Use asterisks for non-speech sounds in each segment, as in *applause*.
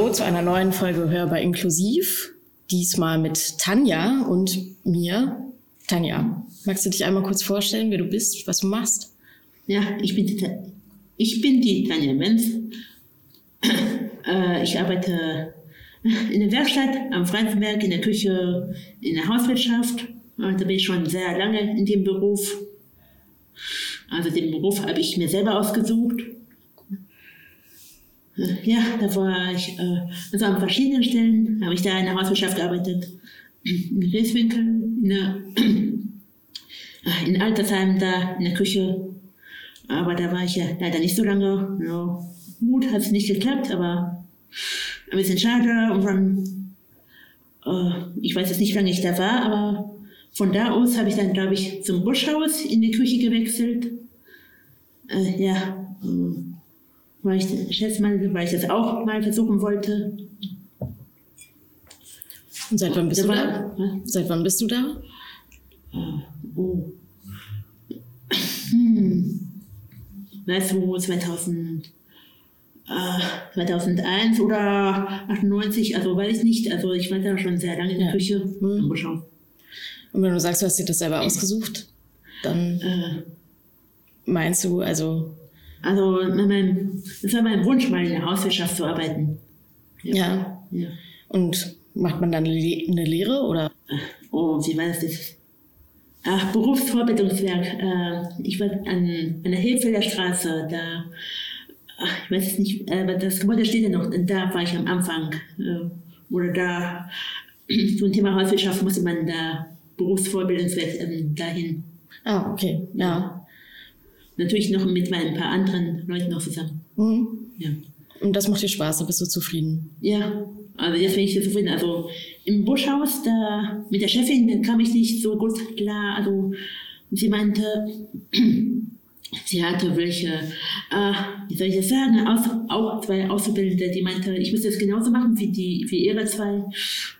Zu einer neuen Folge Hörbar Inklusiv. Diesmal mit Tanja und mir. Tanja, magst du dich einmal kurz vorstellen, wer du bist, was du machst? Ja, ich bin die, ich bin die Tanja Menz. Äh, ich arbeite in der Werkstatt am Franzenberg, in der Küche, in der Hauswirtschaft. Da bin ich schon sehr lange in dem Beruf. Also den Beruf habe ich mir selber ausgesucht. Ja, da war ich äh, also an verschiedenen Stellen, habe ich da in der Hauswirtschaft gearbeitet. In Rieswinkel, in, der, in Altersheim, da in der Küche. Aber da war ich ja leider nicht so lange. Ja, gut, hat es nicht geklappt, aber ein bisschen schade. Und dann, äh, ich weiß jetzt nicht, wie lange ich da war, aber von da aus habe ich dann, glaube ich, zum Buschhaus in die Küche gewechselt. Äh, ja, äh, weil ich, mal, weil ich das auch mal versuchen wollte. Und seit wann bist da du da? War, seit wann bist du da? Oh. Hm. Weißt du, 2000, äh, 2001 oder 98, also weiß ich nicht. Also ich war da schon sehr lange in der ja. Küche. Hm. Schauen. Und wenn du sagst, du hast dir das selber ausgesucht, dann äh. meinst du, also also mein, das war mein Wunsch, mal in der Hauswirtschaft zu arbeiten. Ja. ja. Und macht man dann eine Lehre oder? Oh, wie war das jetzt? Ach, Berufsvorbildungswerk. Äh, ich war an, an der Hilfelder Straße, da, ach, ich weiß es nicht, aber das Gebäude steht ja noch, da war ich am Anfang. Äh, oder da, *clears throat* ein Thema Hauswirtschaft musste man da Berufsvorbildungswerk ähm, dahin. Ah, okay, ja. Natürlich noch mit ein paar anderen Leuten noch zusammen. Mhm. Ja. Und das macht dir Spaß, da bist du zufrieden? Ja, also jetzt bin ich sehr zufrieden. Also im Buschhaus, da mit der Chefin kam ich nicht so gut klar. Also sie meinte, *clears throat* sie hatte welche, äh, wie soll ich das sagen, Aus, auch zwei Auszubildende, die meinte, ich müsste es genauso machen wie, die, wie ihre zwei.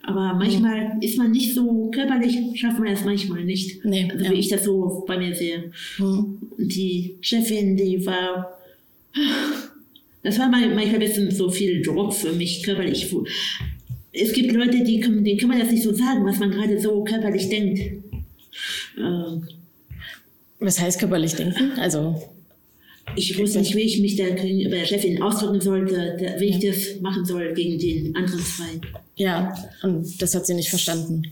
Aber manchmal ist man nicht so körperlich, schafft man es manchmal nicht. Nee, also ja. wie ich das so bei mir sehe. Mhm. Die Chefin, die war, das war manchmal ein bisschen so viel Druck für mich körperlich. Es gibt Leute, die, denen kann man das nicht so sagen, was man gerade so körperlich denkt. Äh, was heißt körperlich denken? Also ich wusste nicht, wie ich mich da gegenüber der Chefin ausdrücken sollte, wie ich das machen soll gegen den anderen zwei. Ja, und das hat sie nicht verstanden.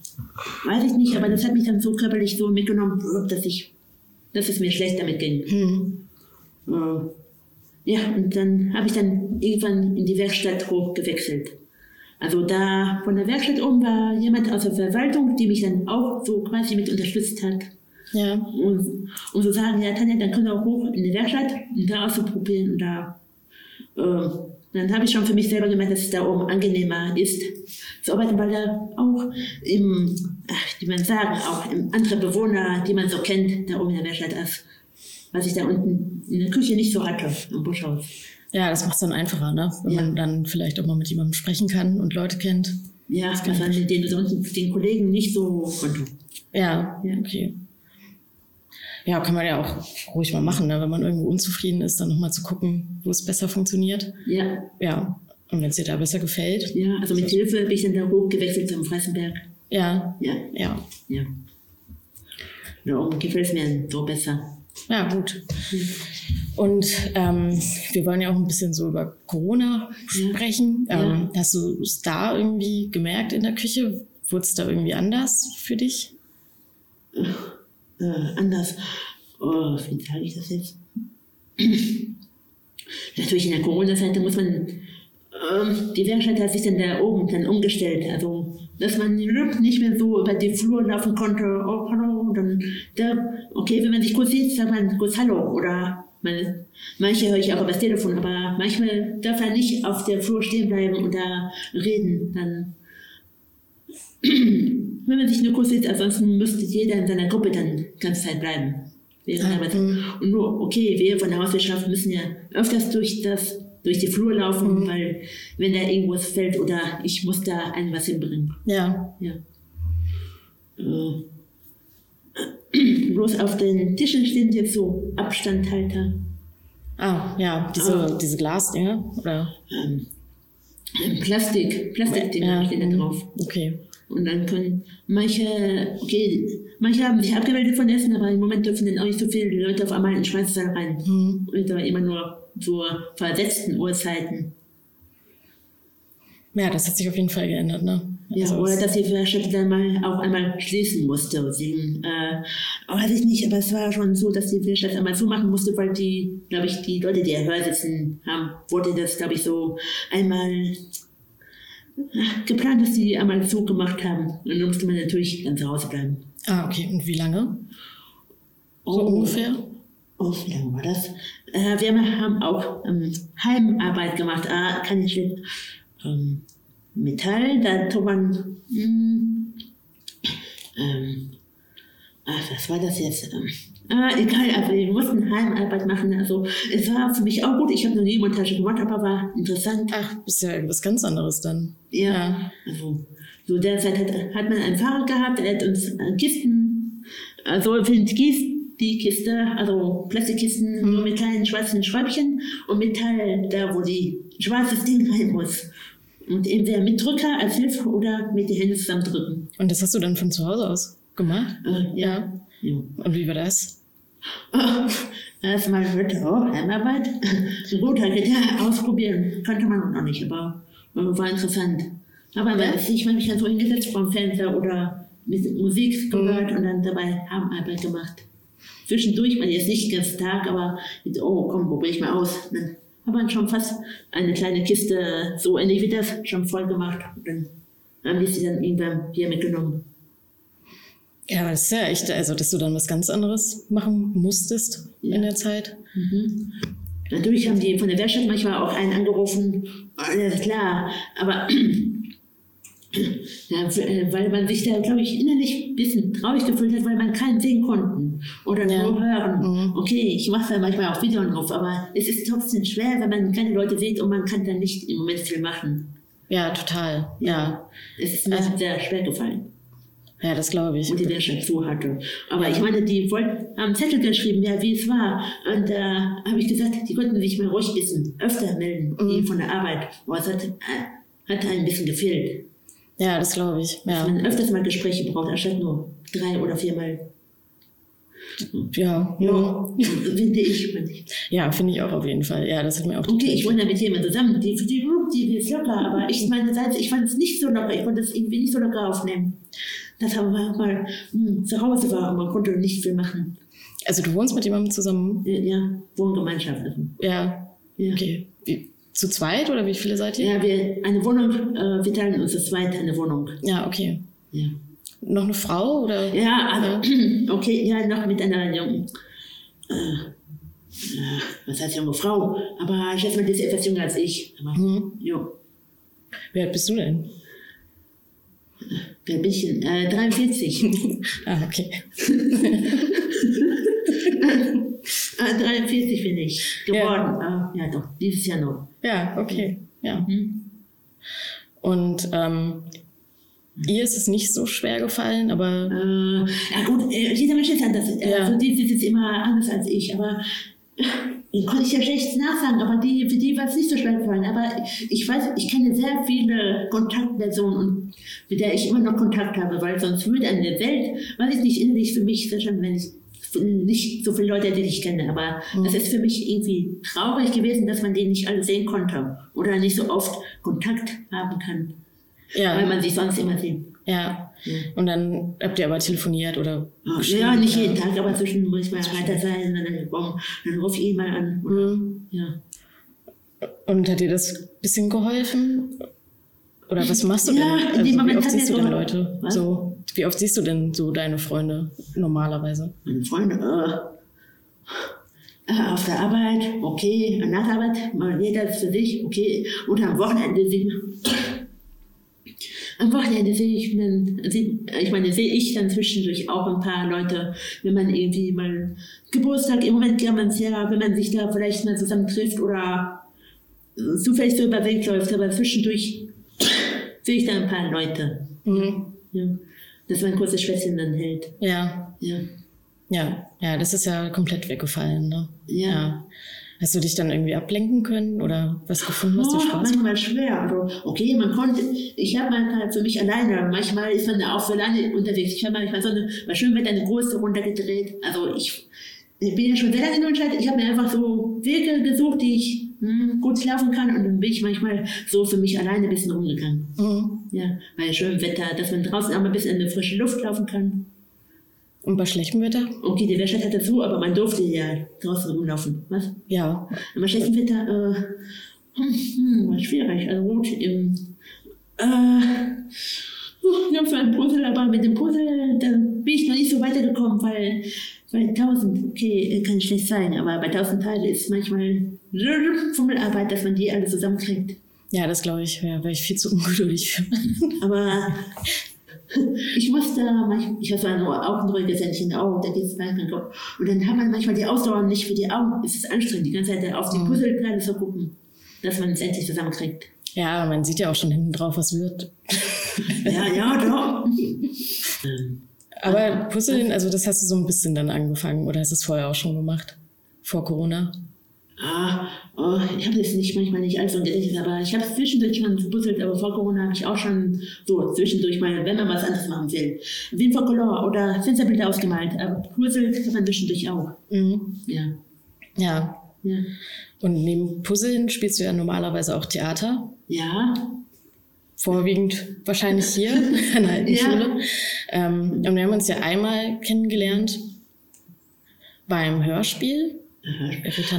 Weiß ich nicht, aber das hat mich dann so körperlich so mitgenommen, dass ich, dass es mir schlecht damit ging. Hm. Äh, ja, und dann habe ich dann irgendwann in die Werkstatt hochgewechselt. Also da von der Werkstatt oben war jemand aus der Verwaltung, die mich dann auch so quasi mit unterstützt hat. Ja. Und, und so sagen, ja, Tanja, dann können wir auch hoch in die Werkstatt und da auszuprobieren und da. Äh, dann habe ich schon für mich selber gemerkt, dass es da oben angenehmer ist zu arbeiten, weil da auch im, ach, wie man sagen, auch im andere Bewohner, die man so kennt, da oben in der Werkstatt ist, was ich da unten in der Küche nicht so hatte, am Buschhaus. Ja, das macht es dann einfacher, ne? wenn ja. man dann vielleicht auch mal mit jemandem sprechen kann und Leute kennt. Ja, das, das mit den, den Kollegen nicht so konnte. Ja, ja, okay ja, kann man ja auch ruhig mal machen, ne? wenn man irgendwo unzufrieden ist, dann nochmal zu gucken, wo es besser funktioniert. Ja. Ja. Und wenn es dir da besser gefällt. Ja, also mit Hilfe bin ich dann da hochgewechselt zum Freisenberg. Ja. Ja. Ja. Ja. Da oben gefällt es mir so besser. Ja, gut. Und ähm, wir wollen ja auch ein bisschen so über Corona sprechen. Ja. Ähm, hast du es da irgendwie gemerkt in der Küche? Wurde es da irgendwie anders für dich? Äh, anders. Oh, wie sage ich das jetzt? Natürlich in der Corona-Zeit muss man, ähm, die Werkstatt hat sich dann da oben dann umgestellt. Also, dass man nicht mehr so über die Flur laufen konnte. Oh, hallo. dann, da, okay, wenn man sich kurz sieht, sagt man kurz Hallo. Oder man, manche höre ich auch über das Telefon, aber manchmal darf er nicht auf der Flur stehen bleiben und da reden. Dann wenn man sich nur kurz sieht, ansonsten müsste jeder in seiner Gruppe dann die ganze Zeit bleiben. Mhm. Und nur, okay, wir von der Hauswirtschaft müssen ja öfters durch das, durch die Flur laufen, mhm. weil wenn da irgendwas fällt oder ich muss da ein was hinbringen. Ja. ja. Äh, *clears throat* bloß auf den Tischen stehen jetzt so Abstandhalter. Ah, ja, diese, ah. diese Glasdinger, oder? Ähm, Plastik, Plastikdinger Ja, stehen da mhm. drauf. Okay. Und dann können manche, okay, manche haben sich abgemeldet von Essen, aber im Moment dürfen dann auch nicht so viele Leute auf einmal in den Speissaal rein. Mhm. Und da immer nur zu versetzten Uhrzeiten. Ja, das hat sich auf jeden Fall geändert, ne? Ja, Also oder dass die Werkstatt dann mal auch einmal schließen musste. Wegen, äh, weiß ich nicht, aber es war schon so, dass die Werkstatt einmal zumachen musste, weil die, glaube ich, die Leute, die Hör sitzen haben, wurde das, glaube ich, so einmal geplant, dass die einmal zugemacht haben. Und dann musste man natürlich dann zu Hause bleiben. Ah, okay. Und wie lange? So ungefähr? Oh, wie lange war das? Äh, wir haben auch ähm, Heimarbeit gemacht. Ah, kann ich nicht. Ähm, Metall, da tut man. Hm, ähm, ach, was war das jetzt? Ähm, ah, egal, aber wir mussten Heimarbeit machen. Also, es war für mich auch gut. Ich habe noch nie Montage gemacht, aber war interessant. Ach, ist ja was ganz anderes dann. Ja. Also, so derzeit hat, hat man einen Fahrer gehabt, der hat uns äh, Kisten, also für den Kies, die Kiste, also Plastikkisten, Mhm. nur mit kleinen schwarzen Schräubchen und Metall, da wo die schwarzes Ding rein muss. Und entweder mit Drücker als Hilfe oder mit den Händen zusammendrücken. Und das hast du dann von zu Hause aus gemacht? Äh, ja. ja. Und wie war das? *laughs* Erstmal wird oh, Heimarbeit. Gut, halt ja, ausprobieren. Könnte man noch nicht, aber äh, war interessant. Aber Ja. ja. ich habe mich dann so hingesetzt vom Fernseher oder mit Musik gehört und dann dabei Heimarbeit gemacht. Zwischendurch, man jetzt nicht den ganzen Tag, aber mit, oh komm, probiere ich mal aus. Dann hat man schon fast eine kleine Kiste, so ähnlich wie das, schon voll gemacht. Und dann haben die sie dann irgendwann hier mitgenommen. Ja, aber das ist ja echt, also dass du dann was ganz anderes machen musstest in der Zeit. Mhm. Natürlich haben die von der Werkstatt manchmal auch einen angerufen, alles klar, aber *clears throat* ja, äh, weil man sich da, glaube ich, innerlich ein bisschen traurig gefühlt hat, weil man keinen sehen konnten oder Ja. nur hören. Mhm. Okay, ich mache da manchmal auch Videos drauf, aber es ist trotzdem schwer, wenn man keine Leute sieht und man kann dann nicht im Moment viel machen. Ja, total. Ja. Es ist mir Also- sehr schwer gefallen. Ja, das glaube ich. und die Werkstatt zu hatte. Aber ich meine, die wollten, haben Zettel geschrieben, ja, wie es war. Und da habe ich gesagt, die konnten sich mal ruhig bisschen öfter melden, die von der Arbeit. Aber es hat, äh, hat ein bisschen gefehlt. Ja, das glaube ich. Dass Ja. man öfters mal Gespräche braucht, anstatt nur drei oder viermal. Ja. Ja, finde ich. finde ich. ja finde ich auch auf jeden Fall. Ja, das hat mir auch Okay, ich wohne da mit jemandem zusammen, die, die, die, die ist locker, aber ich meinerseits, ich fand es nicht so locker, ich konnte es irgendwie nicht so locker aufnehmen. Das haben wir mal hm, zu Hause war und man konnte nicht viel machen. Also du wohnst mit jemandem zusammen? Ja, ja Wohngemeinschaft. Ja. Ja. Okay. Wie, zu zweit oder wie viele seid ihr? Ja, wir eine Wohnung, äh, wir teilen uns zu zweit eine Wohnung. Ja, okay. Ja, Noch eine Frau oder? ja also, *clears throat* okay, ja, noch mit einer jungen, äh, äh, was heißt junge Frau, aber ich schätze mal, die ist etwas jünger als ich. Aber, Hm. jo, alt bist du denn? Wer *laughs* *laughs* bin ich denn? Äh, 43. Ah, okay. äh, 43 bin ich geworden. Ja, äh, ja doch, dieses Jahr noch. Ja, okay. Ja. Mhm. Und ähm, ihr ist es nicht so schwer gefallen, aber Äh, ja gut, äh, jeder Mensch ist anders. Äh, Ja. Also die sieht jetzt immer anders als ich, aber den konnte ich ja schlecht nachsagen, aber die, für die war es nicht so schwer gefallen. Aber ich weiß, ich kenne sehr viele Kontaktpersonen, mit der ich immer noch Kontakt habe, weil sonst würde eine Welt, weiß ich nicht, innerlich für mich wenn ich nicht so viele Leute, die ich kenne, aber es ist für mich irgendwie traurig gewesen, dass man den nicht alle sehen konnte oder nicht so oft Kontakt haben kann, weil ja, man sich sonst immer sieht. ja. Ja. Und dann habt ihr aber telefoniert oder? Ja, nicht jeden Tag, aber zwischen muss ich mal weiter sein, dann, dann, dann ruf ich ihn mal an. Mhm. ja. Und hat dir das ein bisschen geholfen? Oder was machst du Ja, denn? dem wie oft siehst du denn so- Leute? Was? So, wie oft siehst du denn so deine Freunde normalerweise? Meine Freunde, äh, äh, auf der Arbeit, okay, nach der Arbeit, mal jeder für sich, okay, und am Wochenende sieht am Wochenende sehe ich dann, ich meine, sehe ich dann zwischendurch auch ein paar Leute, wenn man irgendwie mal Geburtstag, im Moment kann man es ja, wenn man sich da vielleicht mal zusammen trifft oder zufällig so über Weg läuft, aber zwischendurch sehe ich da ein paar Leute. Mhm. Ja. Dass man kurzes Schwätzchen dann hält. Ja, Ja. ja, ja, das ist ja komplett weggefallen. Ne? Ja. Hast du dich dann irgendwie ablenken können oder was gefunden, was oh, dir Spaß macht? manchmal schwer. Also, okay, man konnte, ich habe manchmal für mich alleine, manchmal ist man auch so alleine unterwegs. Ich habe manchmal so eine, bei schönem Wetter eine große runtergedreht. Also ich, ich bin ja schon sehr lange in Deutschland. Ich habe mir einfach so Wege gesucht, die ich hm, gut schlafen kann und dann bin ich manchmal so für mich alleine ein bisschen rumgegangen. Mhm. Ja, bei schönem Wetter, dass man draußen auch mal ein bisschen in die frische Luft laufen kann. Und bei schlechtem Wetter? Okay, die Werkstatt hat dazu, aber man durfte ja draußen rumlaufen. Was? Ja. Und bei schlechtem Wetter, äh, hm, hm, war schwierig. Also gut, im, äh, ich habe so ein Puzzle, aber mit dem Puzzle, da bin ich noch nicht so weitergekommen, weil bei 1000, okay, kann schlecht sein, aber bei 1000 Teile ist manchmal Fummelarbeit, dass man die alle zusammenkriegt. Ja, das glaube ich, wäre wär ich viel zu ungeduldig für. Aber ich musste manchmal, ich habe ein, ein ruhiges Händchen auch, da geht es manchmal Kopf. Und dann hat man manchmal die Ausdauer nicht für die Augen. Es ist anstrengend, die ganze Zeit auf die Mhm. Puzzleteile zu gucken, dass man es endlich zusammenkriegt. Ja, man sieht ja auch schon hinten drauf, was wird. *laughs* Ja, ja, doch. Ähm, Aber Puzzeln, also das hast du so ein bisschen dann angefangen oder hast du es vorher auch schon gemacht? Vor Corona? Ah, oh, ich habe das nicht manchmal nicht allzu im Gedächtnis, aber ich habe zwischendurch schon gepuzzelt, aber vor Corona habe ich auch schon so zwischendurch mal, wenn man was anderes machen will, Wien for Color oder Fensterbilder ausgemalt, aber Puzzle kann man zwischendurch auch. Mhm. Ja, Ja. ja, Und neben Puzzeln spielst du ja normalerweise auch Theater. ja, Vorwiegend wahrscheinlich hier *laughs* *laughs* an der alten Ja. Schule. Ähm, und wir haben uns ja einmal kennengelernt beim Hörspiel.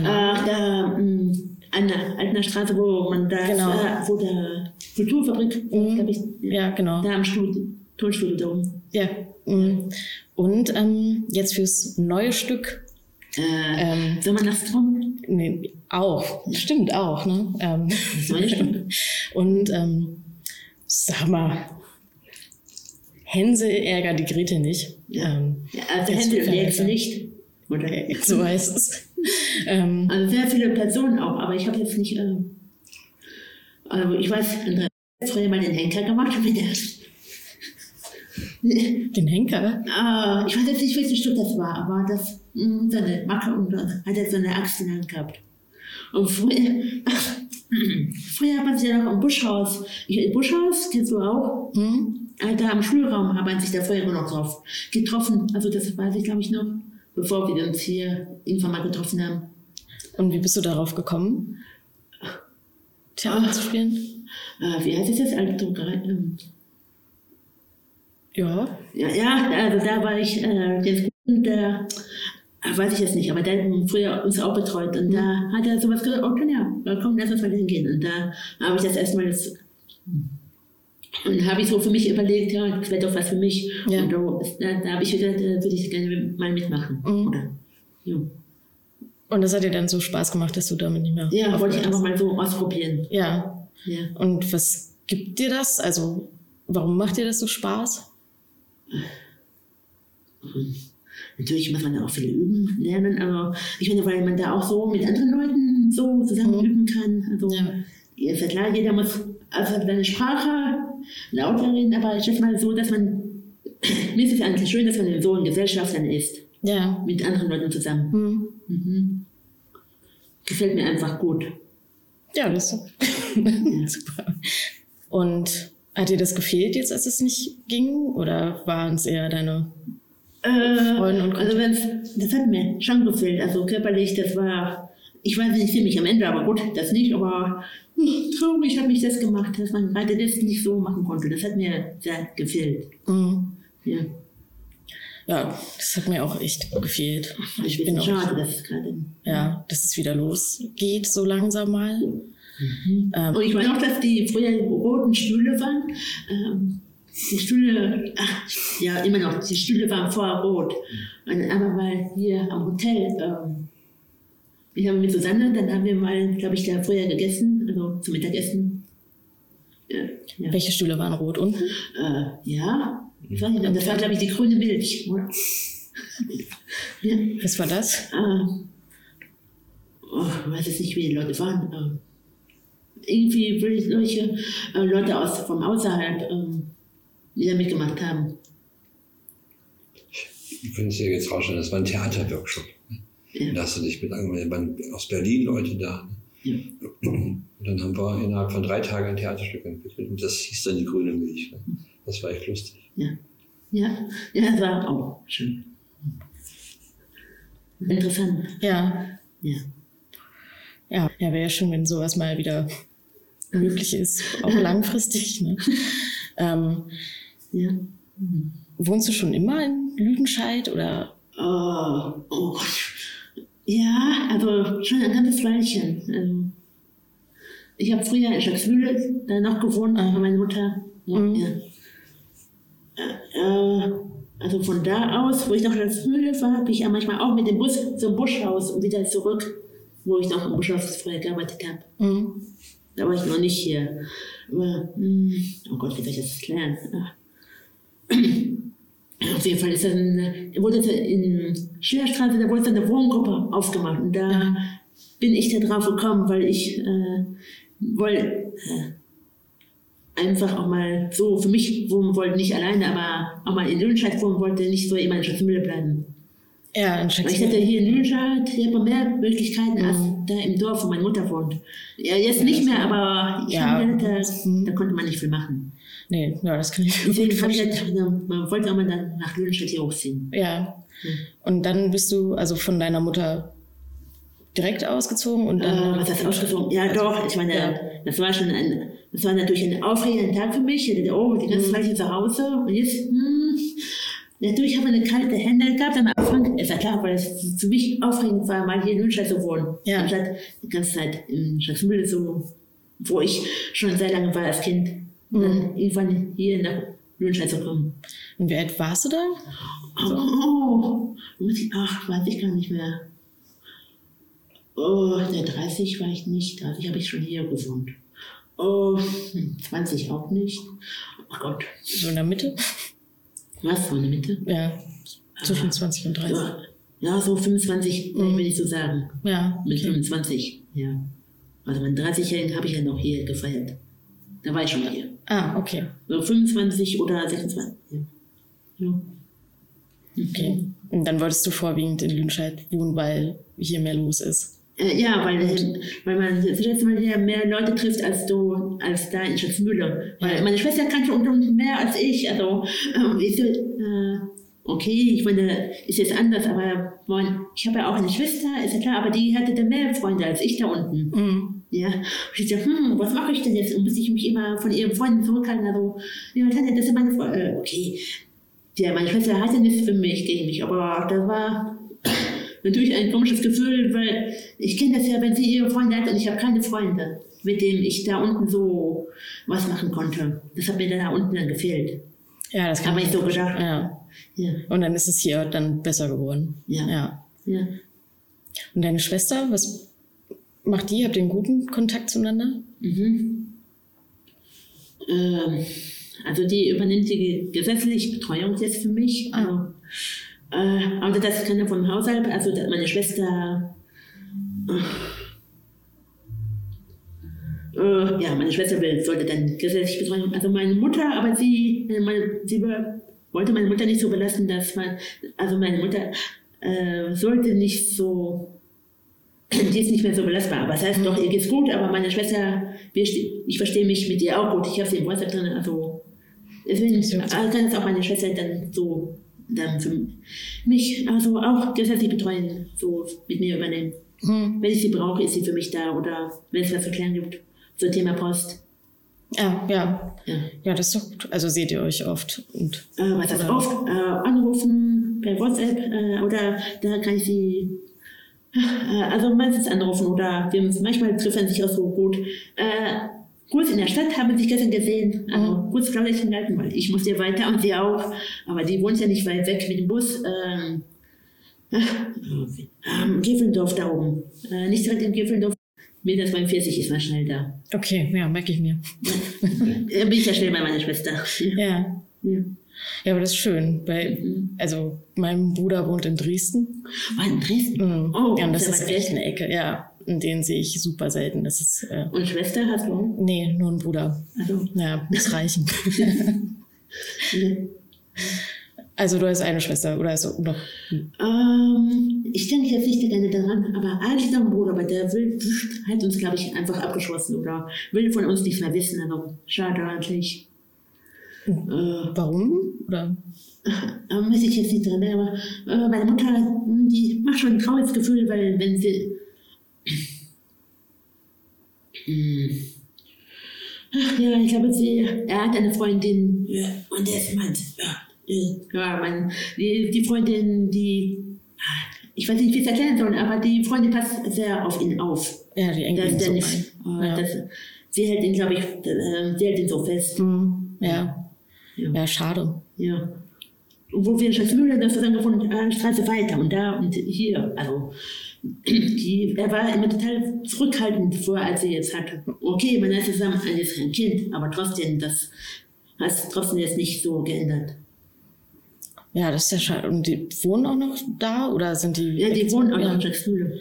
Ach, da mh, an der Altener Straße, wo man da, Genau. äh, wo der Kulturfabrik, Mhm. glaub ich, Ja, genau. da am Studio, Tonstudio da oben. Ja. mm. Und ähm, jetzt fürs neue Stück. Äh, Ähm, soll man das drum? nee, auch. Stimmt auch, ne? Ähm, *laughs* und ähm, sag mal, Hänsel ärgert die Gretel nicht. Ja. Ähm, Ja, also und jetzt nicht. Oder? äh, so heißt es. Ähm, Also sehr viele Personen auch, aber ich habe jetzt nicht. Äh, also ich weiß, Andrea hat früher mal den Henker gemacht. *laughs* Mit der, den Henker. Ah, ich weiß jetzt nicht, welches Stück das war, aber das mh, so eine Macke und hat er so eine Axt in der Hand gehabt. Und früher, ach, *laughs* früher hat man sich ja noch im Buschhaus, ich, im Buschhaus, kennst du auch? Hm? Äh, Da im Schulraum hat man sich da vorher immer noch drauf getroffen. Also das weiß ich, glaube ich, noch, bevor wir uns hier irgendwann mal getroffen haben. Und wie bist du darauf gekommen, Theater zu spielen? Äh, wie heißt es jetzt? Altdruckerei? Ähm, Ja. Ja, ja, also da war ich, äh, Kunden, der, äh, weiß ich jetzt nicht, aber der hat früher uns auch betreut und da hat er sowas gesagt, oh ja, da komm, lass uns mal hingehen. Und da habe ich das erstmal das, und habe ich so für mich überlegt, ja, das wäre doch was für mich. Ja. Und da, da, da habe ich gesagt, äh, würde ich gerne mal mitmachen. Mhm. Ja, Und das hat dir dann so Spaß gemacht, dass du damit nicht mehr. ja wollte ich einfach mal so ausprobieren. Ja. Ja. Und was gibt dir das? Also, warum macht dir das so Spaß? Natürlich muss man da auch viel üben, lernen, aber ich finde, weil man da auch so mit anderen Leuten so zusammen Mhm. üben kann. Also, Ja. ja klar, jeder muss also seine Sprache lauter reden, aber ich ist mal so, dass man, *clears throat* mir ist es eigentlich schön, dass man so in Gesellschaft dann ist, Ja. mit anderen Leuten zusammen. Hm. Mhm. Gefällt mir einfach gut. Ja, das ist *laughs* super. Und hat dir das gefehlt jetzt, als es nicht ging? Oder waren es eher deine Äh, Freunde und also wenn's, das hat mir schon gefehlt. Also körperlich, das war, ich weiß nicht, für mich am Ende, aber gut, das nicht, aber hm, traurig hat mich das gemacht, dass man gerade das nicht so machen konnte. Das hat mir sehr gefehlt. Mhm. Ja, Ja, das hat mir auch echt gefehlt. ich Ich bin auch, schade, dass es gerade. ja, dass es wieder losgeht, so langsam mal. Ähm, Und ich meine auch, dass die früher die roten Stühle waren. Ähm, die Stühle, ach, ja, immer noch, die Stühle waren vorher rot. Und aber weil hier am Hotel, ähm, wir haben mit Susanne, dann haben wir mal, glaube ich, da früher gegessen, also zum Mittagessen. Ja, ja. welche Stühle waren rot unten? Äh, ja. Ich weiß nicht, das war, glaube ich, die grüne Milch. *laughs* oder? ja. Was war das? Äh, oh, ich weiß jetzt nicht, wie die Leute waren. Ähm, irgendwie will ich solche äh, Leute aus, vom Außerhalb, ähm, die da mitgemacht haben. Ich könnte es ja jetzt rausstellen, das war ein Theaterworkshop. Ja. Da hast du dich mit angemeldet, aus Berlin Leute da. Ja. Und dann haben wir innerhalb von drei Tagen ein Theaterstück entwickelt und das hieß dann die grüne Milch. Ne? Das war echt lustig. Ja, ja, ja das war auch schön. Interessant. Ja. Ja. Ja, ja wäre ja schön, wenn sowas mal wieder möglich ist, auch *laughs* langfristig. Ne? ähm, ja. Wohnst du schon immer in Lüdenscheid oder? Oh, oh. Ja, also schon ein ganzes Weilchen. Also, ich habe früher in Schacksmühle äh, noch gewohnt, aber meine Mutter. Mhm. Ja. Äh, also von da aus, wo ich noch in Schacksmühle war, habe ich ja manchmal auch mit dem Bus zum Buschhaus und wieder zurück, wo ich noch im Buschhaus früher gearbeitet habe. Mhm. Da war ich noch nicht hier. Aber, hm, oh Gott, wie soll ich das erklären? Auf jeden Fall ist dann, wurde in Schillerstraße, da wurde dann eine Wohngruppe aufgemacht. Und da ja. bin ich da drauf gekommen, weil ich äh, wollte äh, einfach auch mal so für mich wohnen wollte, nicht alleine, aber auch mal in Lüdenscheid wohnen wollte, nicht so immer in Schatzmühle bleiben. Ja, in Schatzmühle. Ich hatte hier in Lüdenscheid hier mehr Möglichkeiten mhm. als da im Dorf, wo meine Mutter wohnt. Ja, jetzt nicht mehr, aber ich ja. Fand, da, da konnte man nicht viel machen. Nee, ja, das kann ich Deswegen gut vorstellen. man wollte auch mal dann nach Lüdenscheid hier hochziehen. Ja. Hm. Und dann bist du also von deiner Mutter direkt ausgezogen und dann. Äh, was heißt ausgezogen? Ja, doch. Ich meine, ja. das war schon ein, das war natürlich ein aufregender Tag für mich. Oh, die ganze mhm. Zeit hier zu Hause. Und jetzt, hm, natürlich haben wir eine kalte Hände gehabt am Anfang. Ist ja klar, weil es für mich aufregend war, mal hier in Lüdenscheid zu wohnen. Ja. Anstatt die ganze Zeit in Schatzmühle so, wo ich schon sehr lange war als Kind. Und dann irgendwann hier nach Lüdenscheid zu kommen. Und wie alt warst du da? So. Oh, ach, weiß ich gar nicht mehr. Oh, der 30 war ich nicht. 30 habe ich schon hier gewohnt. Oh, 20 auch nicht. Oh Gott. So in der Mitte? Was, so in der Mitte? Ja, zwischen ah, 20 und 30. Ja, ja so 25, mhm. will ich so sagen. Ja. Mit 25, ja. Also meinen 30-Jährigen habe ich ja noch hier gefeiert. Da war ich schon hier. Ah, okay. So 25 oder 26. Ja. ja. Okay. Und dann wolltest du vorwiegend in Lüdenscheid wohnen, weil hier mehr los ist. Äh, ja, weil, weil man das letzte Mal hier mehr Leute trifft als du, als da in Schatzmühle. Weil meine Schwester kannte unten mehr als ich. Also, äh, ich äh, okay, ich meine, ist jetzt anders, aber ich habe ja auch eine Schwester, ist ja klar, aber die hatte da mehr Freunde als ich da unten. Mhm. Ja, und ich dachte, hm, was mache ich denn jetzt? Und muss ich mich immer von ihren Freunden zurückhalten? Also, ja, Tante, das sind meine Freunde. Äh, okay, ja, meine Schwester hatte nichts für mich gegen mich, aber das war *sniffs* natürlich ein komisches Gefühl, weil ich kenne das ja, wenn sie ihre Freunde hat und ich habe keine Freunde, mit denen ich da unten so was machen konnte. Das hat mir da unten dann gefehlt. Ja, das kann habe ich so gedacht. Ja. Ja. Und dann ist es hier dann besser geworden. Ja. ja. ja. Und deine Schwester, was macht die? Habt ihr einen guten Kontakt zueinander? Mhm. Ähm, also die übernimmt die gesetzliche Betreuung jetzt für mich. Ah. Also, äh, aber das kann ja vom Haushalt, also meine Schwester. Äh, ja, meine Schwester will, sollte dann gesetzlich betreuen. Also meine Mutter, aber sie, äh, meine, sie wollte meine Mutter nicht so belasten, dass man, also meine Mutter äh, sollte nicht so *clears throat* die ist nicht mehr so belastbar. Aber das heißt doch, ihr geht's gut, aber meine Schwester, ich verstehe mich mit ihr auch gut. Ich habe sie im WhatsApp drin, also deswegen also kann es auch meine Schwester dann so dann für mich also auch gesetzlich betreuen, so mit mir übernehmen. Hm. Wenn ich sie brauche, ist sie für mich da oder wenn es was zu klären gibt, so Thema Post. Ja, ja, ja. Ja, das ist doch gut. Also seht ihr euch oft. Und, äh, was heißt oft? Äh, anrufen per WhatsApp äh, oder da kann ich sie äh, also meistens anrufen oder wir manchmal treffen sich auch so gut. Kurz in der Stadt haben wir sich gestern gesehen, also mhm. kurz Plauderchen gehalten, weil ich musste weiter und sie auch, aber die wohnt ja nicht weit weg mit dem Bus. Ähm, äh, *laughs* Giffeldorf da oben. Äh, nicht direkt in Giffeldorf. Meter 42 ist man schnell da. Okay, ja, merke ich mir. Ja. bin ich ja schnell bei meiner Schwester. Ja. ja. Ja, aber das ist schön, weil, mhm. also, mein Bruder wohnt in Dresden. War in Dresden? Mhm. Oh, ja, und das ist echt eine Ecke, ja. Und den sehe ich super selten. Das ist, äh, und Schwester hast du? Nee, nur ein Bruder. Also. Ja, muss reichen. *laughs* also, du hast eine Schwester oder hast du noch? Ähm, ich denke jetzt nicht gerne daran, aber noch ein Bruder, aber der will, hat uns, glaube ich, einfach abgeschossen oder will von uns nichts mehr wissen. Also schade eigentlich. Äh, Warum? Oder? Aber weiß ich jetzt nicht dran, aber äh, meine Mutter, die macht schon ein trauriges Gefühl, weil wenn sie. Ach ja, ich glaube, sie, er hat eine Freundin ja, und der ist meint, ja, ja, mein, die, die Freundin, die, ich weiß nicht, wie ich es erklären soll, aber die Freundin passt sehr auf ihn auf. Ja, die engt ihn so nicht, ein. Ja. Das, sie hält ihn, glaube ich, äh, sie hält ihn so fest. Mhm. Ja. ja. Ja, schade. Ja. Und wo wir in Schatzmühle das zusammengefunden haben, Straße weiter und da und hier, also *clears throat* die, er war immer total zurückhaltend vor, als er jetzt hatte. Okay, man ist zusammen, man ist ein Kind, aber trotzdem, das hat trotzdem jetzt nicht so geändert. Ja, das ist ja schade. Und die wohnen auch noch da oder sind die? Ja, die wohnen auch noch in Schatzmühle.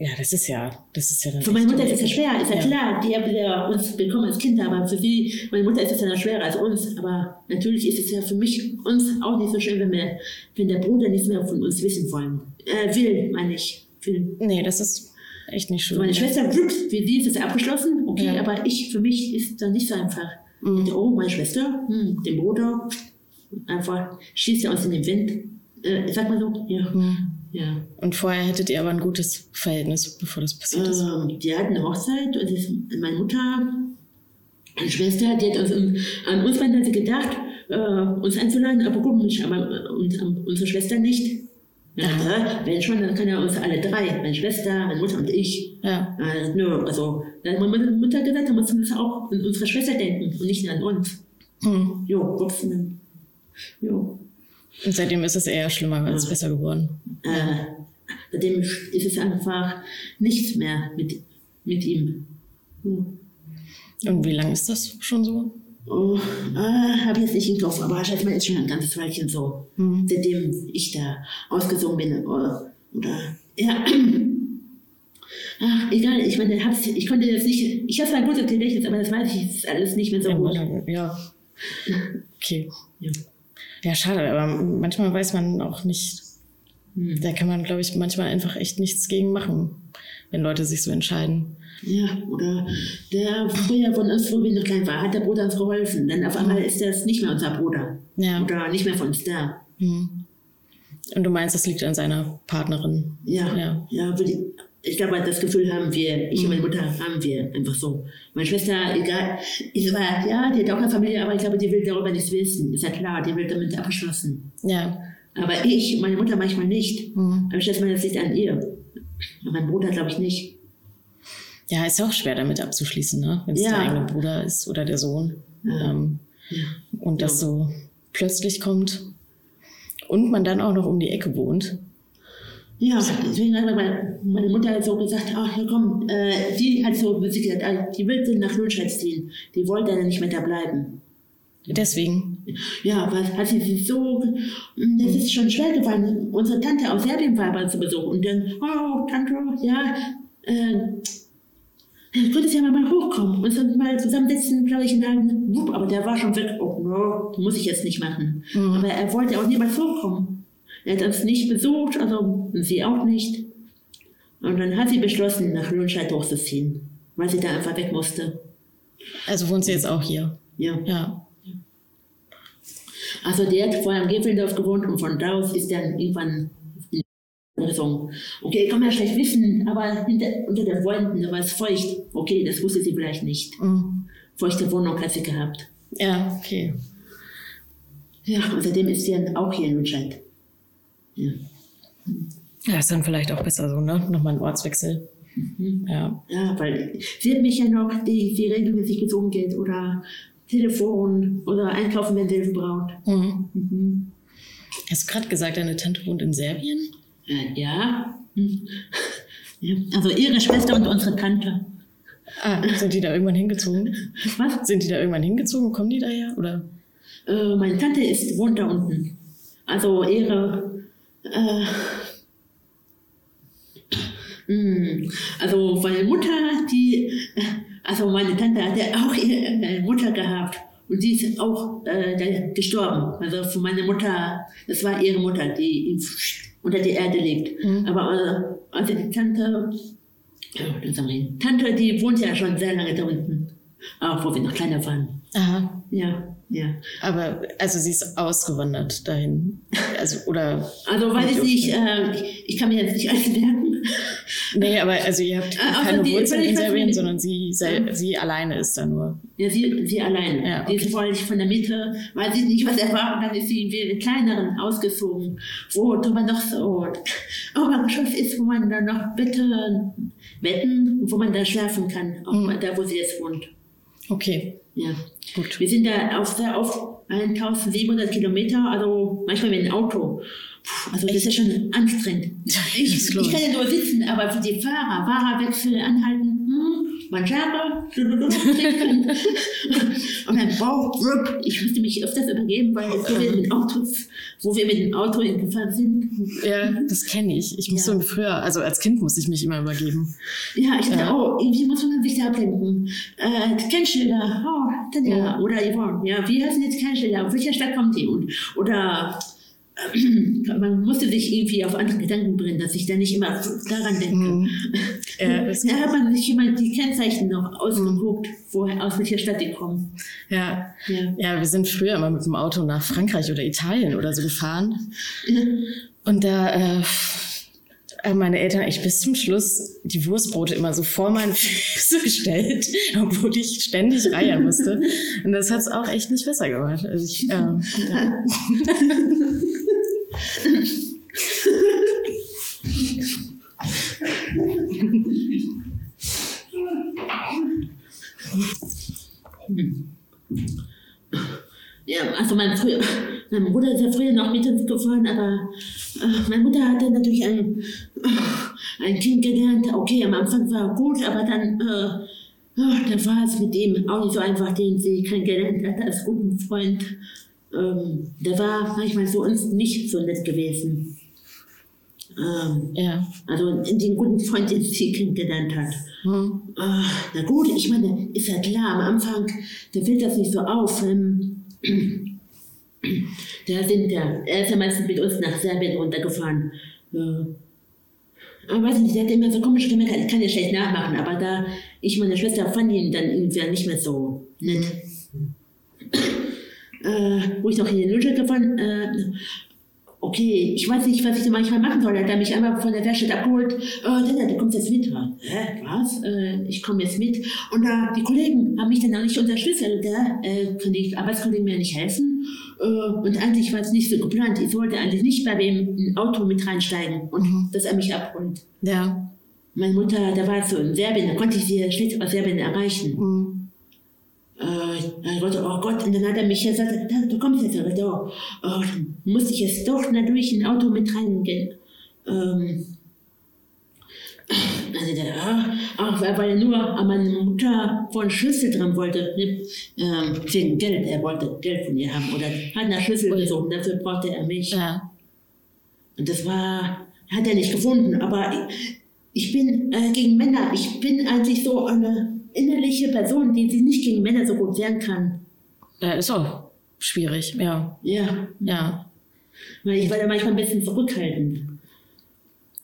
Ja, das ist ja, das ist ja dann. Für meine Mutter ist es ja schwer, ist ja, ja. klar. Die haben ja uns bekommen als Kinder, aber für sie, meine Mutter ist es ja noch schwerer als uns. Aber natürlich ist es ja für mich, uns auch nicht so schön, wenn, wir, wenn der Bruder nichts mehr von uns wissen wollen. Äh, will, meine ich. Will. Nee, das ist echt nicht schön. Meine Schwester, whoops, wie sie ist es abgeschlossen, okay, ja. aber ich, für mich ist es dann nicht so einfach. Mhm. oh, meine Schwester, hm, den Bruder, einfach schießt er uns in den Wind. Äh, sag mal so, ja. Mhm. Ja. Und vorher hättet ihr aber ein gutes Verhältnis, bevor das passiert ist? Ähm, die hatten eine Hochzeit und meine Mutter, meine Schwester, die hat uns, an uns beiden hat sie gedacht, äh, uns einzuladen, aber komisch, aber und, um, unsere Schwester nicht. Ja, wenn schon, dann können ja uns alle drei, meine Schwester, meine Mutter und ich. Ja. Äh, nö, also, meine Mutter hat gesagt, da muss man auch an unsere Schwester denken und nicht an uns. Hm. Jo, Wuchsen. Jo. Und seitdem ist es eher schlimmer als ja. besser geworden. Äh, seitdem ist es einfach nichts mehr mit, mit ihm. Hm. Und wie lange ist das schon so? Oh, äh, habe ich jetzt nicht im Kopf, aber schätze mal, ist schon ein ganzes Weilchen so. Mhm. Seitdem ich da ausgesungen bin. Oder, oder ja. *clears throat* Ach, egal, ich meine, hab's, ich konnte jetzt nicht, ich habe zwar ein gutes Gedächtnis, aber das weiß ich ist alles nicht mehr so ja, gut. Ja. *laughs* Okay. Ja. Ja, schade, aber manchmal weiß man auch nicht. Hm. Da kann man, glaube ich, manchmal einfach echt nichts gegen machen, wenn Leute sich so entscheiden. Ja, oder der früher von uns, wo wir noch klein waren, hat der Bruder uns geholfen. Dann auf einmal ist das nicht mehr unser Bruder. Ja. Oder nicht mehr von uns da. Hm. Und du meinst, das liegt an seiner Partnerin? Ja, ja. ja ich glaube, das Gefühl haben wir, ich und meine mhm. Mutter haben wir einfach so. Meine Schwester, egal, ich war, ja, die hat auch eine Familie, aber ich glaube, die will darüber nichts wissen. Ist ja klar, die wird damit abgeschlossen. Ja. Aber ich, meine Mutter manchmal nicht. Mhm. Aber ich schätze mal, das liegt an ihr. Mein Bruder glaube ich nicht. Ja, ist auch schwer damit abzuschließen, ne? wenn es ja. der eigene Bruder ist oder der Sohn. Ja. Ähm, ja. Und das so plötzlich kommt und man dann auch noch um die Ecke wohnt. Ja, deswegen hat meine Mutter halt so gesagt, ach ja komm, äh, die hat so gesagt, ah, die will nach Lundscheid ziehen. Die wollte dann nicht mehr da bleiben. Deswegen? Ja, was hat sie sich so, das ist schon schwer gefallen. Unsere Tante aus Serbien war uns zu Besuch und dann, oh, Tante, ja, äh, könntest ja mal hochkommen und dann mal zusammensetzen, glaube ich, in einem, aber der war schon weg, oh no, muss ich jetzt nicht machen. Mhm. Aber er wollte auch niemals hochkommen. Er hat uns nicht besucht, also sie auch nicht. Und dann hat sie beschlossen, nach Lundscheid hochzuziehen, weil sie da einfach weg musste. Also wohnt sie jetzt auch hier? Ja. ja. Also der hat vorher am Gipfeldorf gewohnt und von da aus ist dann irgendwann gesungen. Okay, kann man ja schlecht wissen, aber hinter, unter den Freunden war es feucht. Okay, das wusste sie vielleicht nicht. Mhm. Feuchte Wohnung hat sie gehabt. Ja, okay. Ja, außerdem ist sie dann auch hier in Lundscheid. Ja. ja, ist dann vielleicht auch besser so, ne? Nochmal ein Ortswechsel. Mhm. Ja. ja, weil sie hat mich ja noch, die, die regelmäßig gezogen geht oder Telefon oder einkaufen, wenn sie Hilfe braucht. Mhm. Mhm. Hast du gerade gesagt, deine Tante wohnt in Serbien? Äh, ja. Mhm. ja. Also ihre Schwester und unsere Tante. Ah, sind die da irgendwann hingezogen? Was? Sind die da irgendwann hingezogen? Kommen die daher? Oder? Äh, meine Tante ist, wohnt da unten. Also ihre äh, hm. also meine Mutter, die, also meine Tante hatte auch ihre Mutter gehabt und die ist auch äh, gestorben. Also von meiner Mutter, das war ihre Mutter, die unter der Erde lebt. Mhm. Aber äh, also die Tante, ja, wir, Tante, die wohnt ja schon sehr lange da unten. Auch wo wir noch kleiner waren. Aha. Ja, ja. Aber also sie ist ausgewandert dahin. Also oder Also weiß ich nicht, äh, ich, ich kann mir jetzt nicht alles merken. nee, aber also ihr habt Ah, keine die- Wurzeln in Serbien, sondern sie sel- sie alleine ist da nur. Ja, sie, sie alleine. Ja, Die okay. ist vorher von der Mitte, weiß ich nicht, was er war. Und dann ist sie in den kleineren ausgezogen, wo drüber noch so Obergeschoss ist, wo man dann noch Betten, Betten, wo man da schlafen kann, auch Mhm. da, wo sie jetzt wohnt. Okay, Ja. gut. Wir sind da auf sehr oft 1700 Kilometer, also manchmal mit dem Auto. Puh, also das ist ja schon anstrengend. *laughs* Ich, ich kann ja nur sitzen, aber für die Fahrer, Fahrerwechsel anhalten, hm, Trinken. und dann Bauch, ich musste mich öfters übergeben, weil wo wir mit Autos, wo wir mit dem Auto gefahren sind. Ja, das kenne ich. Ich musste Ja. früher, also als Kind musste ich mich immer übergeben. Ja, ich dachte, Ja. oh, irgendwie muss man sich da ablenken. Äh, Kennschilder, oh, Tanja, Ja. oder Yvonne, ja, wie heißen jetzt Kennschilder? Aus welcher Stadt kommt die? Und, oder *clears throat* man musste sich irgendwie auf andere Gedanken bringen, dass ich da nicht immer daran denke. Mhm. *laughs* Ja, das, Da hat man sich jemand die Kennzeichen noch ausgeguckt, woher, aus welcher Stadt die kommen. ja. Ja. ja, wir sind früher immer mit dem Auto nach Frankreich oder Italien oder so gefahren. *laughs* Und da äh, haben meine Eltern echt bis zum Schluss die Wurstbrote immer so vor meine *laughs* Füße gestellt, obwohl ich ständig reiern musste. Und das hat es auch echt nicht besser gemacht. Also ich, ähm, ja. Ja, also mein, früher, mein Bruder ist ja früher noch mit uns gefahren, aber äh, meine Mutter hatte natürlich ein, äh, ein Kind gelernt. Okay, am Anfang war er gut, aber dann äh, äh, da war es mit ihm auch nicht so einfach, den sie kennengelernt hat als guten Freund. Ähm, der war manchmal für uns nicht so nett gewesen. Ähm, ja. also den guten Freund, den sie kennengelernt hat. Hm. Ah, na gut, ich meine, ist ja klar, am Anfang, da fällt das nicht so auf. Ähm, *clears throat* da sind ja, er ist ja meistens mit uns nach Serbien runtergefahren. Ja. Aber weiß nicht, der hat immer so komische Stimme, ich kann ja schlecht nachmachen, aber da ich meine Schwester fand ihn dann irgendwie nicht mehr so nett. *clears throat* Äh, wo ich noch in den Lütscher gefahren, äh, okay, ich weiß nicht, was ich manchmal machen soll. Er hat mich einmal von der Werkstatt abgeholt. Oh, Lennart, du kommst jetzt mit. Hä, was? Äh, ich komme jetzt mit. Und äh, die Kollegen haben mich dann auch nicht unterstützt. Also, da äh, können die Arbeitskollegen mir nicht helfen. Äh, und eigentlich war es nicht so geplant. Ich sollte eigentlich nicht bei ein Auto mit reinsteigen und Mhm. dass er mich abholt. Ja. Meine Mutter, da war so in Serbien, da konnte ich sie schlecht aus Serbien erreichen. Hm. Äh, ich wollte, oh Gott, und dann hat er mich gesagt, "Da, du kommst jetzt aber. Oh, dann musste ich jetzt doch natürlich in ein Auto mit reingehen. Ähm, also der, ah, ach, weil, weil er nur an meine Mutter von Schlüssel dran wollte, ne? ähm, wegen Geld, er wollte Geld von ihr haben oder hat nach Schlüssel gesucht, dafür brauchte er mich. Ja. Und das war, hat er nicht gefunden. Aber ich, ich bin äh, gegen Männer, ich bin eigentlich so eine innerliche Person, die sich nicht gegen Männer so gut wehren kann. Ja, ist auch schwierig. Ja. Ja, Ja. weil ich war da manchmal ein bisschen zurückhaltend.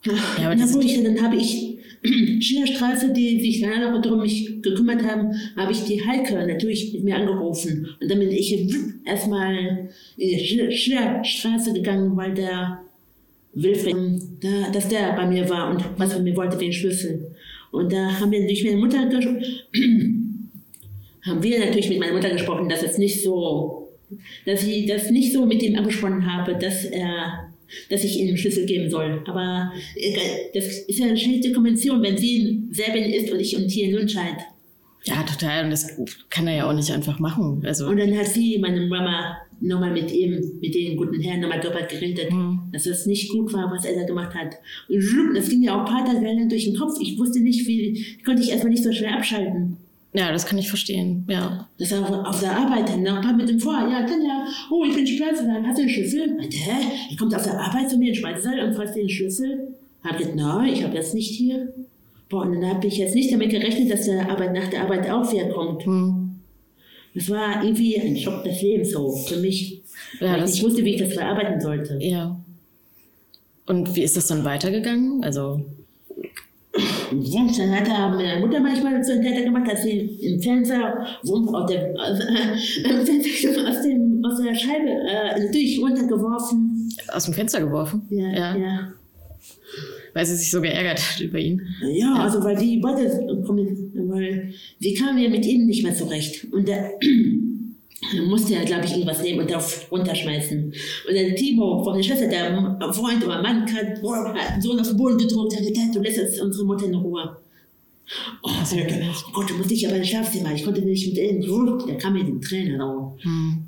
Ja, aber das- gut, ich, dann habe ich *clears throat* Schillerstraße, die sich dann auch darum mich gekümmert haben, habe ich die Heike natürlich mit mir angerufen. Und dann bin ich erstmal in die Schiller- Schillerstraße gegangen, weil der Wilfried, da, dass der bei mir war und was von mir wollte, den Schlüssel. Und da haben wir natürlich mit meiner Mutter gesprochen, *clears throat* haben wir natürlich mit meiner Mutter gesprochen, dass es nicht so, dass ich das nicht so mit ihm abgesprochen habe, dass er, dass ich ihm den Schlüssel geben soll. Aber das ist ja eine schlechte Konvention, wenn sie in Serbien ist und ich und hier in Lundscheid. Ja, total. Und das kann er ja auch nicht einfach machen. Also, Und dann hat sie, meine Mama, nochmal mit ihm, mit den guten Herren nochmal drüber geredet, Mhm. dass es nicht gut war, was er da gemacht hat. Und das ging ja auch ein paar Tage lang durch den Kopf. Ich wusste nicht, wie, konnte ich erstmal nicht so schnell abschalten. ja, das kann ich verstehen. Ja. Das war auf, auf der Arbeit dann, noch ein paar mit dem vor. Ja, Tanja, oh, ich bin Speisesaal, hast du den Schlüssel? Meinte, hä? Ihr kommt auf der Arbeit zu mir in Speisesaal und fragst den Schlüssel? Hab gesagt, nein, ich habe jetzt nicht hier. Boah, und dann habe ich jetzt nicht damit gerechnet, dass der Arbeit nach der Arbeit auch wieder kommt. Hm. Das war irgendwie ein Schock des Lebens so für mich. Ja, weil ich wusste, wie ich das verarbeiten sollte. Ja. Und wie ist das dann weitergegangen? Also dann hat er meine Mutter manchmal so ein Theater gemacht, dass sie im Wumms aus, dem, aus, äh, aus, dem, aus der Scheibe äh, natürlich runtergeworfen. Aus dem Fenster geworfen? Ja, ja. ja. Weil sie sich so geärgert hat über ihn. Ja, also weil die wollte, weil sie kam ja mit ihm nicht mehr zurecht. Und der *clears throat* musste ja, glaube ich, irgendwas nehmen und darauf runterschmeißen. Und dann Timo von der Schwester, der Freund oder Mann, hat so auf den Boden gedruckt, hat gesagt, du lässt jetzt unsere Mutter in Ruhe. Oh, so, oh Gott, du musst dich aber ins Schlafzimmer. Ich konnte nicht mit denen. Da kam mir die Tränen raus. Hm.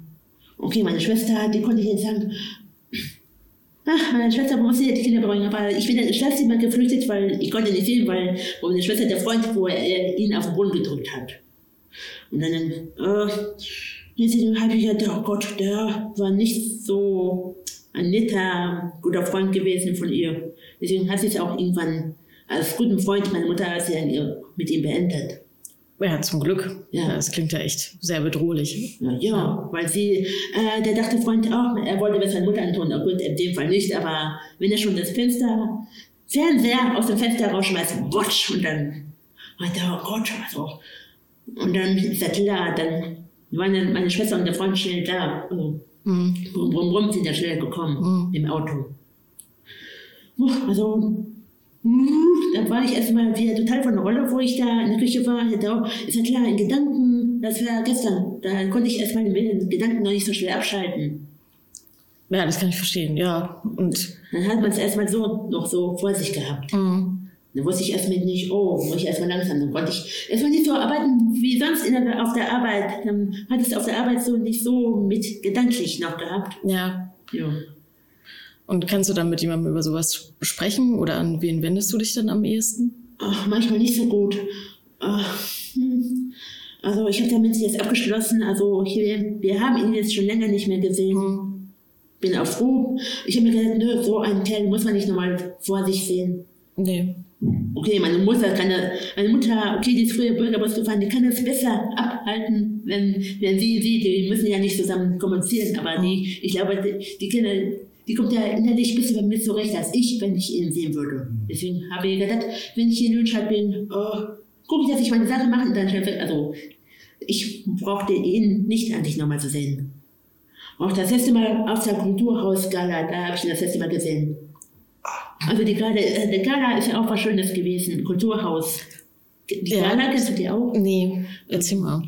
Okay, meine Schwester, die konnte ich jetzt sagen, ach, meine Schwester musste die Kinder bringen, aber ich bin dann ins Schlafzimmer geflüchtet, weil ich konnte nicht sehen, weil meine Schwester der Freund, wo er ihn auf den Boden gedrückt hat. Und dann, äh, Deswegen habe ich gedacht, oh Gott, der war nicht so ein netter, guter Freund gewesen von ihr. Deswegen hat sie es auch irgendwann als guten Freund meiner Mutter hat sie mit ihm beendet. Ja, zum Glück. Ja. Das klingt ja echt sehr bedrohlich. Ja, ja weil sie, äh, der dachte Freund auch, er wollte was seiner Mutter antun. Na gut, in dem Fall nicht, aber wenn er schon das Fenster, Fernseher aus dem Fenster rausschmeißt, watsch, und dann meinte er, oh Gott, also. Und dann ist er klar, dann meine, meine Schwester und der Freund schnell da. Also, mhm. Brumm, brumm, brumm sind ja schnell gekommen mhm. im Auto. Also, da war ich erstmal wieder total von der Rolle, wo ich da in der Küche war. ist ja klar, in Gedanken, das war gestern. Da konnte ich erstmal den Gedanken noch nicht so schnell abschalten. Ja, das kann ich verstehen, ja. Und dann hat man es erstmal so noch so vor sich gehabt. Mhm. Dann wusste ich erstmal nicht, oh, muss ich erstmal langsam. Dann konnte ich erstmal nicht so arbeiten wie sonst in der, auf der Arbeit. Dann hattest du auf der Arbeit so nicht so mit gedanklich noch gehabt. Ja. ja. Und kannst du dann mit jemandem über sowas sprechen oder an wen wendest du dich dann am ehesten? Ach, manchmal nicht so gut. Ach, hm. Also ich habe damit jetzt abgeschlossen. Also hier, wir haben ihn jetzt schon länger nicht mehr gesehen. Hm. Bin auch froh. Ich habe mir gedacht, nö, so einen Kerl muss man nicht nochmal vor sich sehen. Nee. Okay, meine Mutter kann meine Mutter, okay, die ist früher Bürgerbus gefahren, die kann das besser abhalten, wenn, wenn sie sieht, die müssen ja nicht zusammen kommunizieren, aber die, ich glaube, die, die Kinder, die kommt ja innerlich ein bisschen mit zurecht als ich, wenn ich ihn sehen würde. Deswegen habe ich gedacht, wenn ich hier in Nürnberg bin, oh, gucke ich, dass ich meine Sache mache und dann Also, ich brauchte ihn nicht eigentlich nochmal zu sehen. Auch das letzte Mal auf der Kulturhausgala, da habe ich ihn das letzte Mal gesehen. Also die Gala, äh, der Gala ist ja auch was Schönes gewesen, Kulturhaus. Die ja. Gala kennst du die auch? Nee, erzähl mal.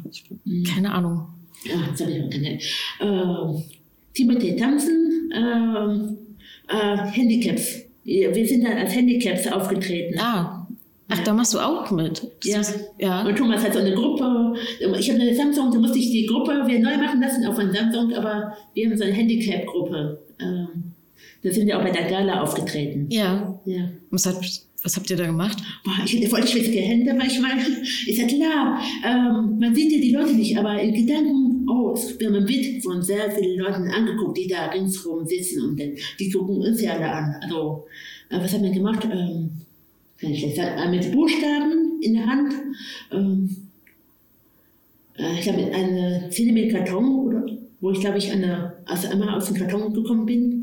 Hm. Keine Ahnung. Ja, das habe ich auch keine. Äh, Timothy Thompson, äh, äh, Handicaps. Wir sind dann als Handicaps aufgetreten. Ah. Ach, da machst du auch mit. Ja. ja. Und Thomas hat so eine Gruppe. Ich habe eine Samsung, da musste ich die Gruppe wieder neu machen lassen auf von Samsung, aber wir haben so eine Handicap-Gruppe. Ähm, da sind wir auch bei der Gala aufgetreten. Ja. ja. Was, hat, was habt ihr da gemacht? Ich hatte voll schwitzige Hände manchmal. Ich sagte, klar, ähm, man sieht ja die Leute nicht, aber in Gedanken, oh, man wird von sehr vielen Leuten angeguckt, die da ringsherum sitzen und die gucken uns ja alle an. Also, äh, was haben wir gemacht? Ähm, äh, mit Buchstaben in der Hand. Ähm, äh, ich habe eine Szene mit Karton, oder, wo ich glaube ich eine, also einmal aus dem Karton gekommen bin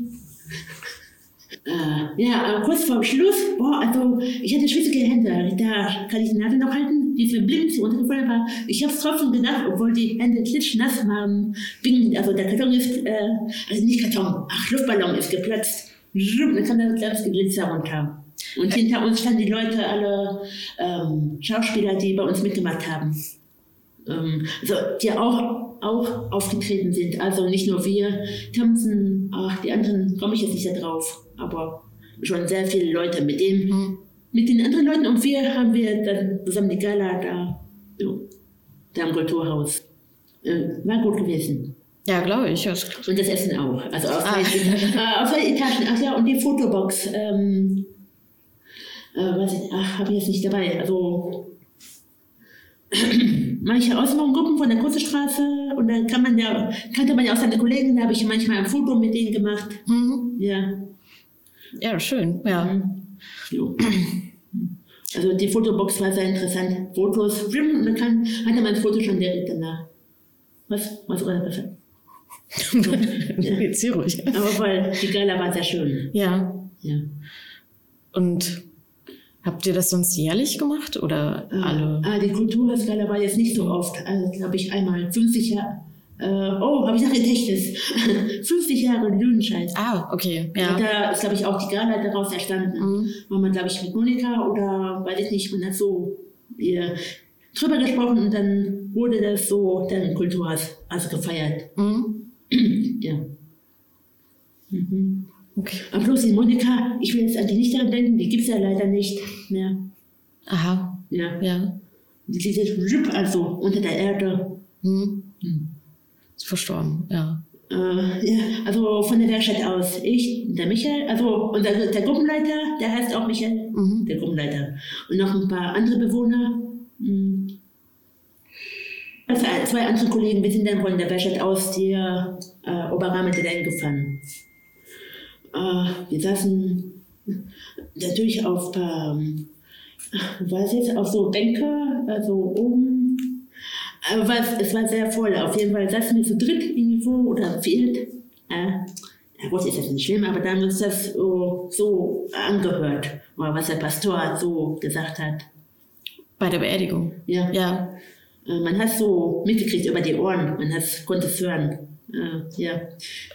äh, ja, kurz vorm Schluss, boah, also ich hatte schwitzige Hände. Da kann ich die Nadel noch halten, die ist blind, die runtergefallen war. Ich habe es trotzdem gedacht, obwohl die Hände klitschnass waren. Bin, also der Karton ist, äh, also nicht Karton, ach, Luftballon ist geplatzt. Dann kam da ganz Glitzer runter. Und hinter uns standen die Leute, alle ähm, Schauspieler, die bei uns mitgemacht haben. Ähm, also, die auch auch aufgetreten sind. Also nicht nur wir, Thompson, ach, die anderen komme ich jetzt nicht da drauf, aber schon sehr viele Leute. Mit, dem, mhm. mit den anderen Leuten und wir haben wir dann zusammen die Gala da, da im Kulturhaus. Äh, war gut gewesen. Ja, glaube ich. Und das Essen auch. Also auf, ah. äh, auf der Etagen. Ach ja, und die Fotobox. Ähm, äh, ich, ach, habe ich jetzt nicht dabei. Also manche Auswahlgruppen von der Kurzestraße und dann kann man ja, kannte man ja auch seine Kollegen, da habe ich manchmal ein Foto mit denen gemacht. Mhm. Ja. Ja, schön, ja. Mhm. Also die Fotobox war sehr interessant. Fotos, und dann kann, hatte man das Foto schon direkt danach. Was? Was war das? *laughs* Jetzt hier ruhig. Aber weil die Gala war sehr schön. Ja. Ja. Und habt ihr das sonst jährlich gemacht oder Äh, alle? Ah, die Kulturhausgala war jetzt nicht so oft. Also, glaube ich, einmal 50 Jahre. Äh, oh, habe ich noch Gedächtnis. *laughs* 50 Jahre Lüdenscheid. Ah, okay, ja. Da ist, glaube ich, auch die Gala daraus entstanden. Mhm. War man, glaube ich, mit Monika oder weiß ich nicht, man hat so ihr drüber gesprochen und dann wurde das so dann Kulturhaus also gefeiert. Mhm. *clears throat* ja. Mhm. Okay. Aber bloß die Monika, ich will jetzt an die nicht daran denken, die gibt es ja leider nicht mehr. Aha, Ja. ja. Die jetzt also unter der Erde. Hm. Hm. Ist verstorben, ja. Äh, ja, also von der Werkstatt aus. Ich, der Michael, also und der, der Gruppenleiter, der heißt auch Michael, Mhm. der Gruppenleiter. Und noch ein paar andere Bewohner. Hm. Also zwei andere Kollegen, wir sind dann von der Werkstatt aus die äh, Oberrahmen gefahren. Äh, wir saßen natürlich auf, ähm, was jetzt, auf so Bänke, also oben. Aber was, es war sehr voll. Auf jeden Fall saßen wir zu dritt irgendwo oder viert. Äh, gut, ist das nicht schlimm, aber da haben wir uns das so, so angehört, oder was der Pastor so gesagt hat. Bei der Beerdigung. Ja. Ja. Äh, Man hat so mitgekriegt über die Ohren, man hat, konnte es hören. Äh, ja.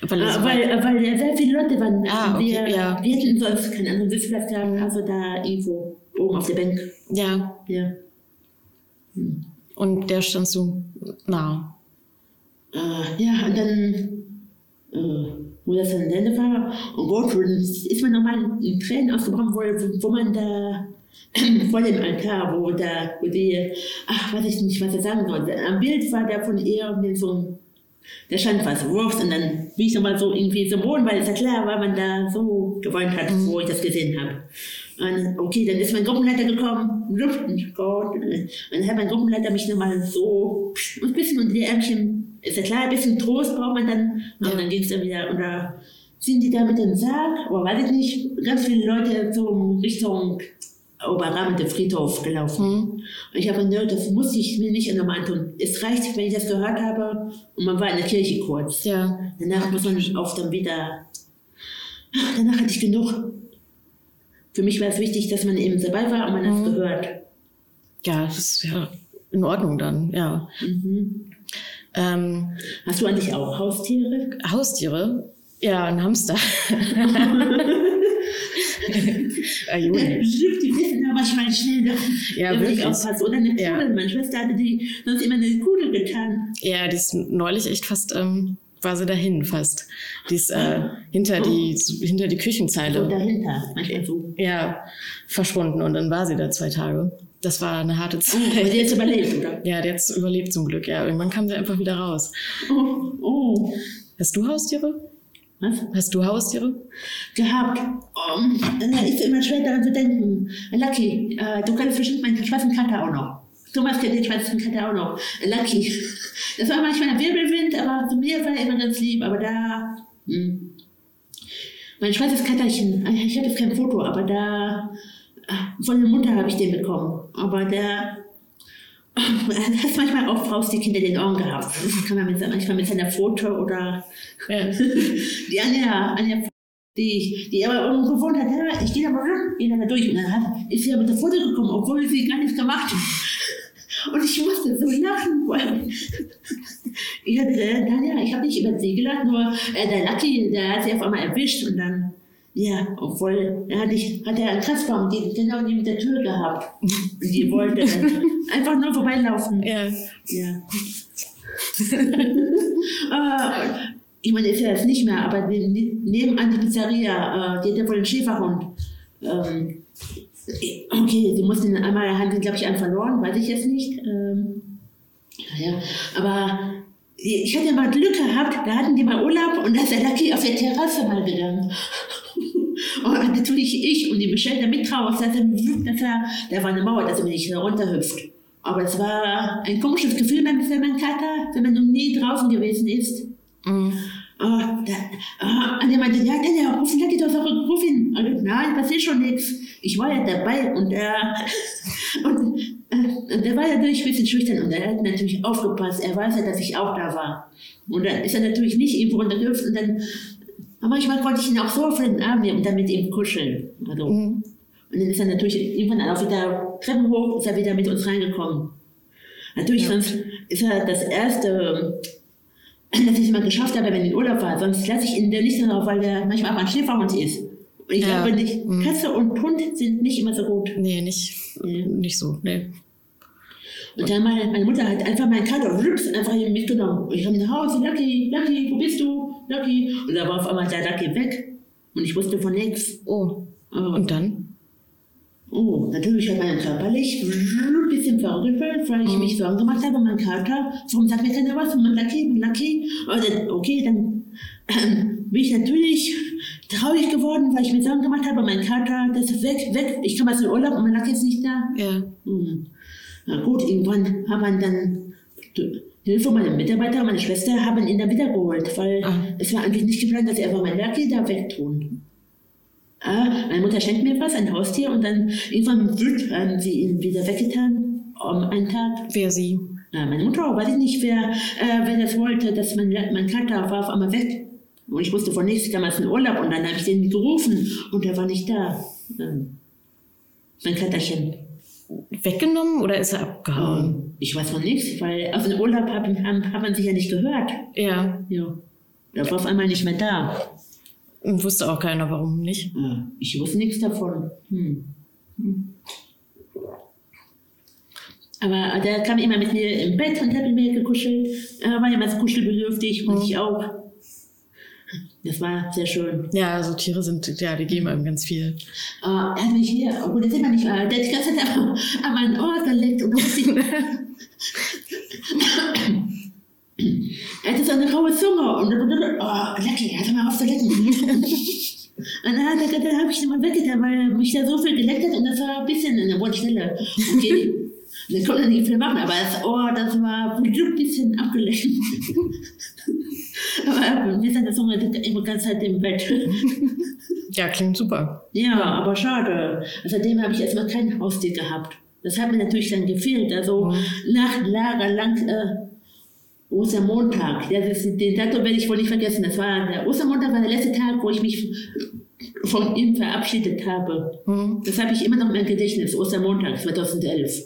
Weil, Äh, weil, weil ja sehr viele Leute waren. Ah, okay, wir, ja. wir hätten sonst keinen anderen Sitzplatz gehabt, also da irgendwo oben auf der Bank. ja. Ja. Und der stand so nah. Äh, ja, und dann, äh, wo das dann Ende war, oh Gott, und ist man nochmal in Tränen ausgebrochen, wo, wo man da *clears throat* vor dem Altar, wo da, wo die, ach, weiß ich nicht, was er sagen sollte. Am Bild war der von ihr mit so einem, der stand was Wurst und dann wie ich nochmal so irgendwie so Boden, weil es ja klar war, man da so geweint hat, wo ich das gesehen habe. Und okay, dann ist mein Gruppenleiter gekommen, Luft und Gott. Und dann hat mein Gruppenleiter mich nochmal so ein bisschen unter die Ärmchen, ist ja klar, ein bisschen Trost braucht man dann. Und dann ging es dann wieder, oder sind die da mit dem Sarg, oder weiß ich nicht, ganz viele Leute so Richtung Oberrahmen, der Friedhof gelaufen. Mhm. Und ich habe gedacht, das muss ich mir nicht nochmal antun. Es reicht, wenn ich das gehört habe und man war in der Kirche kurz. Ja. Danach muss man auch dann wieder. Danach hatte ich genug. Für mich war es wichtig, dass man eben dabei war und man hat es gehört. Ja, das ist ja in Ordnung dann, ja. Mhm. Ähm, Hast du eigentlich auch Haustiere? Haustiere? Ja, ein Hamster. *laughs* *laughs* ah, Juli. Stimmt, die wissen ja manchmal schnell, Ja, wirklich. Oder eine Kugel. Ja. Meine Schwester hatte die sonst immer eine Kugel getan. Ja, die ist neulich echt fast, ähm, war sie dahin fast. Die ist äh, hinter, die, hinter die Küchenzeile. dahinter. Manchmal so. Ja, verschwunden und dann war sie da zwei Tage. Das war eine harte Aber die Zeit. hat jetzt überlebt, oder? *laughs* Ja, der hat überlebt zum Glück. Ja, irgendwann kam sie einfach wieder raus. Oh, oh. Hast du Haustiere? Was? Hast du Haustiere? gehabt. Um, da ist immer schwer daran zu denken. Lucky, äh, du kennst bestimmt meinen schwarzen Kater auch noch. Thomas kennt den schwarzen Kater auch noch. Lucky. Das war manchmal ein Wirbelwind, aber zu mir war er immer ganz lieb. Aber da. Hm. Mein schwarzes Katterchen, äh, ich habe jetzt kein Foto, aber da. äh, Von der Mutter habe ich den bekommen. Aber der. *laughs* Er hat manchmal auch Faust hinter den Ohren gehabt. Das kann man mit, manchmal mit seiner Foto oder Ja. *laughs* die Anja, Anja die, die aber irgendwo gewohnt hat, ich gehe da mal gehe da durch. Und dann hat, ist sie ja mit der Foto gekommen, obwohl sie gar nichts gemacht hat. *laughs* Und ich musste so lachen, weil ich hatte, äh, Tanja, ich habe nicht über sie gelacht, nur äh, der Lucky, der hat sie auf einmal erwischt und dann, ja, obwohl, er hatte, ich, hat er einen Kratzbaum, die, genau die mit der Tür gehabt. Die wollte *laughs* einfach nur vorbeilaufen. Ja. Ja. *laughs* äh, ich meine, ist ja jetzt nicht mehr, aber ne- ne- nebenan die Pizzeria, äh, die hat ja wohl einen Schäferhund. Ähm, okay, sie mussten einmal, haben sie, glaube ich, einen verloren, weiß ich jetzt nicht. Ähm, ja, aber ich hatte mal Glück gehabt, da hatten die mal Urlaub und da ist der Lucky auf der Terrasse mal gegangen. *laughs* Und natürlich ich und die Michelle da mit drauf, dass er, da war eine Mauer, dass er mir nicht runterhüpft. Aber es war ein komisches Gefühl, wenn wenn man Kater, wenn man noch nie draußen gewesen ist. Mhm. Ah, ah, und er meinte, ja, dann ja, ruf ihn, doch auch ruf ihn. Und, nein, passiert schon nichts. Ich war ja dabei und er, *laughs* und, äh, und er war ja natürlich ein bisschen schüchtern und er hat natürlich aufgepasst. Er weiß ja, dass ich auch da war. Und dann ist er natürlich nicht irgendwo runtergehüpft und dann Aber manchmal wollte ich ihn auch so auf den Arm nehmen und dann mit ihm kuscheln. Also. Mhm. Und dann ist er natürlich irgendwann auch wieder Treppen hoch, ist er wieder mit uns reingekommen. Natürlich, ja. sonst ist er das erste, *clears throat* dass ich es mal geschafft habe, wenn ich in Urlaub war. Sonst lasse ich ihn nicht darauf, weil er manchmal auch ein Schäferhund ist. Und ich ja. glaube nicht, mhm. Katze und Hund sind nicht immer so gut. Nee, nicht, nee. nicht so. Nee. Und dann meine, meine Mutter hat einfach meinen Kater einfach hier mitgenommen. Und ich kam nach Hause, Lucky, Lucky, wo bist du? Lucky. Und da war auf einmal der Lucky weg. Und ich wusste von nichts. Oh. Und dann? Oh, natürlich hat man körperlich ein bisschen verrückt, weil ich mhm. mich Sorgen gemacht habe, mein Kater, warum sagt mir keiner was, mein Lucky, mein Lucky. Und okay, dann *clears throat* bin ich natürlich traurig geworden, weil ich mir Sorgen gemacht habe, mein Kater, das ist weg, weg, ich komme aus dem Urlaub und mein Lucky ist nicht da. Ja. Mhm. Na gut, irgendwann haben wir dann Hilfe meiner Mitarbeiter, meine Schwester haben ihn dann wiedergeholt, weil ah. es war eigentlich nicht geplant, dass sie einfach mein Lucky da wegtun. Ah, meine Mutter schenkt mir was, ein Haustier, und dann irgendwann wird haben sie ihn wieder weggetan, um einen Tag. Wer sie? Ja, meine Mutter, weiß ich nicht, wer, äh, wer das wollte, dass mein, mein Kater war auf einmal weg. Und ich wusste von nichts, ich kam aus dem Urlaub und dann habe ich den gerufen und er war nicht da. Ähm, mein Katerchen weggenommen oder ist er abgehauen? Ich weiß von nichts, weil auf dem Urlaub hat, hat man sich ja nicht gehört. Ja. Ja. Er war auf einmal nicht mehr da. Und wusste auch keiner, warum nicht. Ja, ich wusste nichts davon. Hm. Hm. Aber der kam immer mit mir im Bett und hat mit mir gekuschelt. Er war immer kuschelbedürftig und hm. ich auch. Das war sehr schön. Ja, also Tiere sind, ja, die geben einem ganz viel. Uh, er hat mich hier, obwohl das immer nicht war, der hat die ganze Zeit an meinen Ohr geleckt und musste *laughs* *laughs* Er hatte so eine raue Zunge und oh, leck, er hat mal auf zu lecken. *laughs* Und dann, dann, dann habe ich mal weggetan, weil mich da so viel geleckt hat und das war ein bisschen in der Wurzelstelle. Okay. *laughs* dann konnte nicht viel machen, aber das Ohr, das war ein bisschen abgeleckt. *laughs* Aber wir sind jetzt immer die ganze Zeit im Bett. Ja, klingt super. Ja, aber schade. Seitdem habe ich erstmal kein Haustier gehabt. Das hat mir natürlich dann gefehlt. Also mhm. nach Lager lang äh, Ostermontag. Das, den Datum werde ich wohl nicht vergessen. Das war der Ostermontag war der letzte Tag, wo ich mich von ihm verabschiedet habe. Mhm. Das habe ich immer noch in meinem Gedächtnis. Ostermontag 2011.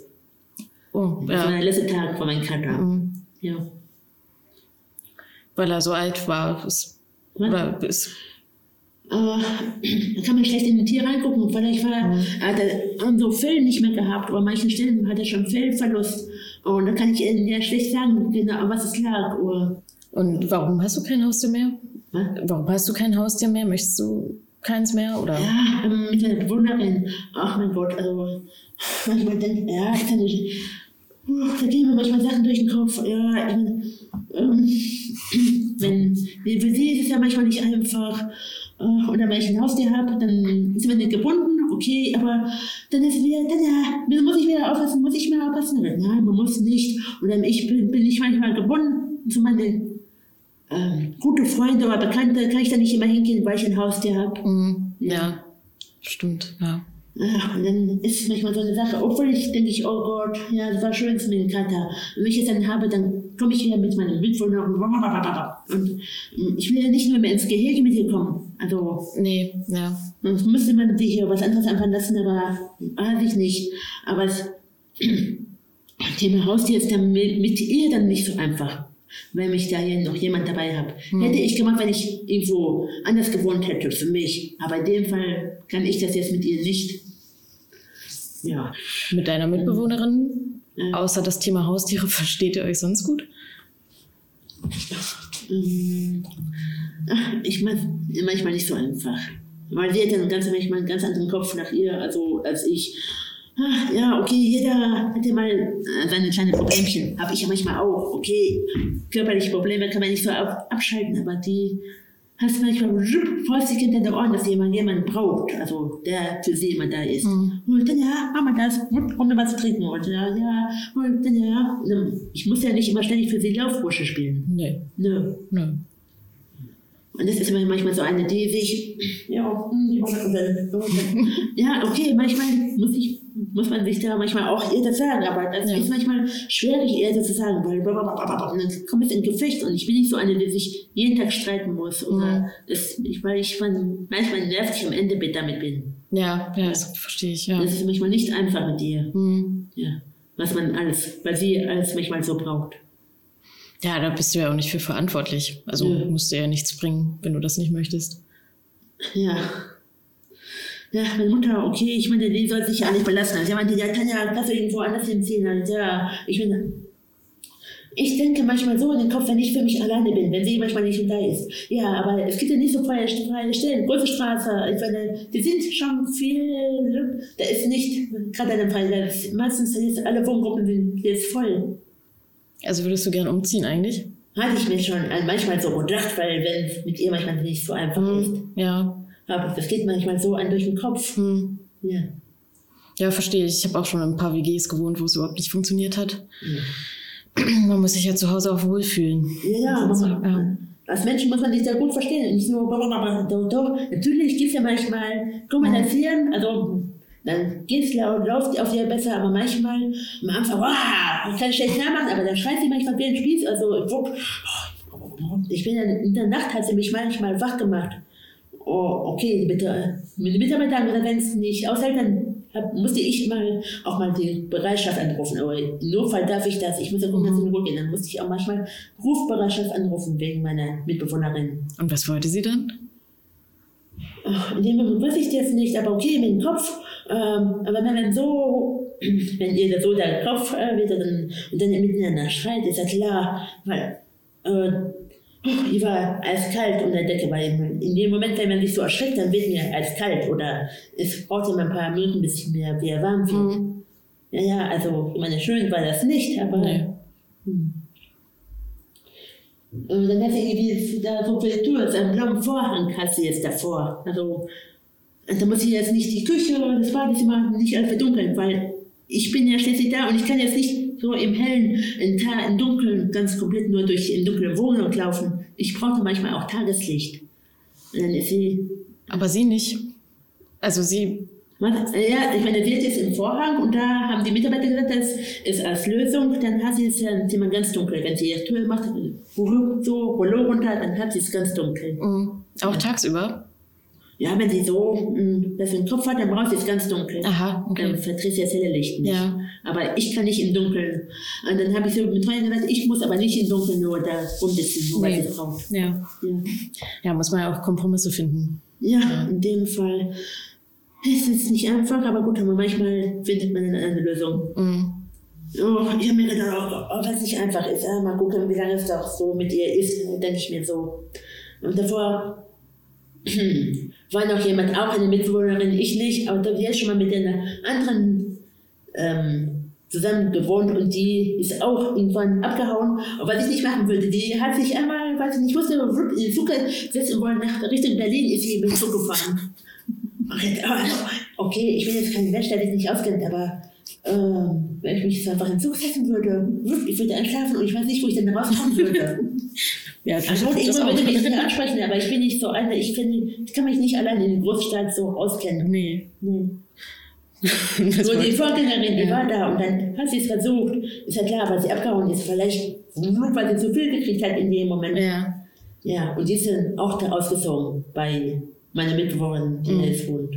Oh, das ja. war der letzte Tag von meinem Kater. Mhm. Ja weil er so alt war. Ist, oder ist, äh, da kann man schlecht in ein Tier reingucken. Vielleicht war, mhm. hat er so Fell nicht mehr gehabt, oder an manchen Stellen hat er schon Fellverlust. Und da kann ich ja schlecht sagen, genau, was es lag. Oder Und warum hast du kein Haustier mehr? Was? Warum hast du kein Haustier mehr? Möchtest du keins mehr? Oder? Ja, ähm, mit einer Bewunderin. Ach mein Gott, also *laughs* manchmal denke ja, ich kann nicht. Da gehen mir manchmal Sachen durch den Kopf. Ja, ich ähm, *clears throat* wenn, für sie ist es ja manchmal nicht einfach. Äh, oder wenn ich ein Haustier habe, dann sind wir nicht gebunden, okay, aber dann ist wieder, dann muss ich wieder aufpassen, muss ich mehr aufpassen? Nein, man muss nicht. Oder ich bin, bin ich manchmal gebunden zu meinen äh, gute Freunde oder Bekannte, kann ich da nicht immer hingehen, weil ich ein Haustier habe. Mhm. Ja. ja, stimmt, ja. Ach, und dann ist es manchmal so eine Sache, obwohl ich denke ich, oh Gott, ja, das war schön zu mir Kater. Wenn ich es dann habe, dann komme ich wieder mit meinem Mitwohner und ich will ja nicht nur mehr ins Gehege mit dir kommen. Also. Nee, ja. Sonst müsste man sich hier was anderes anfangen lassen, aber weiß ich nicht. Aber das *clears throat* Thema Haustier ist dann mit, mit ihr dann nicht so einfach wenn ich da hier noch jemand dabei habe. Hm. Hätte ich gemacht, wenn ich irgendwo anders gewohnt hätte, für mich. Aber in dem Fall kann ich das jetzt mit ihr nicht. Ja. Mit deiner Mitbewohnerin? Ähm, außer das Thema Haustiere, *laughs* versteht ihr euch sonst gut? Ähm, ich meine, manchmal nicht so einfach. Weil sie hat ja ganz, manchmal einen ganz anderen Kopf nach ihr, also als ich. Ach, ja, okay, jeder hat ja mal äh, seine kleinen Problemchen. Habe ich ja manchmal auch. Okay, körperliche Probleme kann man nicht so ab abschalten, aber die hast du manchmal fäustig hinter den Ohren, dass jemand jemanden braucht, also der für sie immer da ist. Mhm. Und dann, ja, mach mal das, komm mir was zu trinken. Und ja, ja, und dann, ja. Ich muss ja nicht immer ständig für sie Laufbursche spielen. Nee. Nö. Nö. Und das ist manchmal so eine, die sich, ja, *laughs* *laughs* ja, okay, manchmal muss, ich, muss man sich da manchmal auch eher das sagen, aber das ja. ist manchmal schwierig, eher das zu sagen, weil dann kommt es in Gefecht und ich bin nicht so eine, die sich jeden Tag streiten muss. Oder mhm. das, ich, weil ich manchmal nervig am Ende damit bin. Ja, ja, das verstehe ich, ja. Das ist manchmal nicht einfach mit dir. Mhm. Ja, was man alles, weil sie alles manchmal so braucht. Ja, da bist du ja auch nicht für verantwortlich. Also ja. musst du ja nichts bringen, wenn du das nicht möchtest. Ja. Ja, meine Mutter, okay, ich meine, die soll sich ja nicht belassen. Also, ich meinte, ja, kann ja das irgendwo anders hinziehen. Also, ja, ich meine, ich denke manchmal so in den Kopf, wenn ich für mich alleine bin, wenn sie manchmal nicht da ist. Ja, aber es gibt ja nicht so freie, freie Stellen. Große Straße, ich meine, die sind schon viel, da ist nicht, gerade in dem Fall, meistens ist alle Wohngruppen sind jetzt voll. Also würdest du gern umziehen eigentlich? Hatte ich mir schon manchmal so gedacht, weil wenn es mit ihr manchmal nicht so einfach hm, ist. Ja. Aber das geht manchmal so an durch den Kopf. Hm. Ja. Ja, verstehe ich. Ich habe auch schon in ein paar WGs gewohnt, wo es überhaupt nicht funktioniert hat. Ja. Man muss sich ja zu Hause auch wohlfühlen. Ja, ja. Ja. Als Menschen muss man sich sehr gut verstehen. Nicht nur, aber doch, doch. Natürlich gibt es ja manchmal kommunizieren, also dann geht es laut, läuft auf dir besser, aber manchmal am Anfang, wow, ich kann schlecht nachmachen, aber dann schreit sie manchmal wie ein Spieß. Also, ich bin dann, in der Nacht hat sie mich manchmal wach gemacht. Oh, okay, bitte, die Mitarbeiter haben gesagt, wenn es nicht aushält, dann hab, musste ich mal auch mal die Bereitschaft anrufen. Aber im Notfall darf ich das. Ich muss ja gucken, dass ich in Ruhe gehen. Dann musste ich auch manchmal Rufbereitschaft anrufen wegen meiner Mitbewohnerin. Und was wollte sie dann? in dem Moment wusste ich das nicht, aber okay, mit dem Kopf. Ähm, aber wenn man so, *clears throat* wenn ihr so der Kopf äh, wieder dann, und dann miteinander schreit, ist ja klar, weil äh, ich war eiskalt unter der Decke, weil in dem Moment, wenn man sich so erschreckt, dann wird mir eiskalt oder es braucht immer ein paar Minuten, bis ich mir wieder warm fühle. Mhm. Ja, ja, also, ich meine, schön war das nicht, aber. Nee. Hm. Und dann hat sie irgendwie da so Tür, einen blauen Vorhang hat sie jetzt davor. Also, da muss ich jetzt nicht die Küche oder das Badezimmer nicht alles verdunkeln, weil ich bin ja schließlich da und ich kann jetzt nicht so im Hellen, im, Tag, im Dunkeln, ganz komplett nur durch im dunklen Wohnung laufen. Ich brauche manchmal auch Tageslicht. Und dann ist sie. Aber sie nicht. Also sie ja, ich meine, wird jetzt im Vorhang und da haben die Mitarbeiter gesagt, das ist als Lösung, dann hat sie es ja Zimmer ganz dunkel. Wenn sie ihre Tür macht, so Rollo runter, dann hat sie es ganz dunkel. Mhm. Auch ja. tagsüber? Ja, wenn sie so hm, das im Kopf hat, dann braucht sie es ganz dunkel. Aha, okay. Dann verdreht sie das helle Licht nicht. Ja. Aber ich kann nicht im Dunkeln. Und dann habe ich so mit Freunden gesagt, ich muss aber nicht im Dunkeln nur da rumsitzen, nur nee. weil ich brauche. Ja. ja. Ja, muss man ja auch Kompromisse finden. Ja, ja, in dem Fall. Es ist nicht einfach, aber gut, aber manchmal findet man eine Lösung. Mhm. Oh, ich habe mir gedacht, oh, oh, was nicht einfach ist. Ja, mal gucken, wie lange es doch so mit ihr ist, denke ich mir so. Und davor *clears throat* war noch jemand, auch eine Mitbewohnerin, ich nicht, aber die hat schon mal mit einer anderen ähm, zusammen gewohnt und die ist auch irgendwann abgehauen. Und was ich nicht machen würde, die hat sich einmal, weiß ich nicht, musste in den Zug setzen wollen, nach Richtung Berlin ist sie mit dem Zug gefahren. Okay, ich bin jetzt kein Mensch, der sich nicht auskennt, aber ähm, wenn ich mich jetzt einfach in den Zug setzen würde, ich würde einschlafen und ich weiß nicht, wo ich denn rauskommen würde. *laughs* ja, das also, ich würde mich nicht ansprechen, aber ich bin nicht so eine, ich, finde, ich kann mich nicht allein in der Großstadt so auskennen. Nee. nee. *laughs* Nur die Vorgängerin, die ja. war da und dann hat sie es versucht. Ist ja klar, weil sie abgehauen ist, vielleicht, weil sie zu viel gekriegt hat in dem Moment. Ja. Ja, und die ist dann auch da ausgezogen bei meine Mitbewohnerin, die mhm. jetzt wohnt.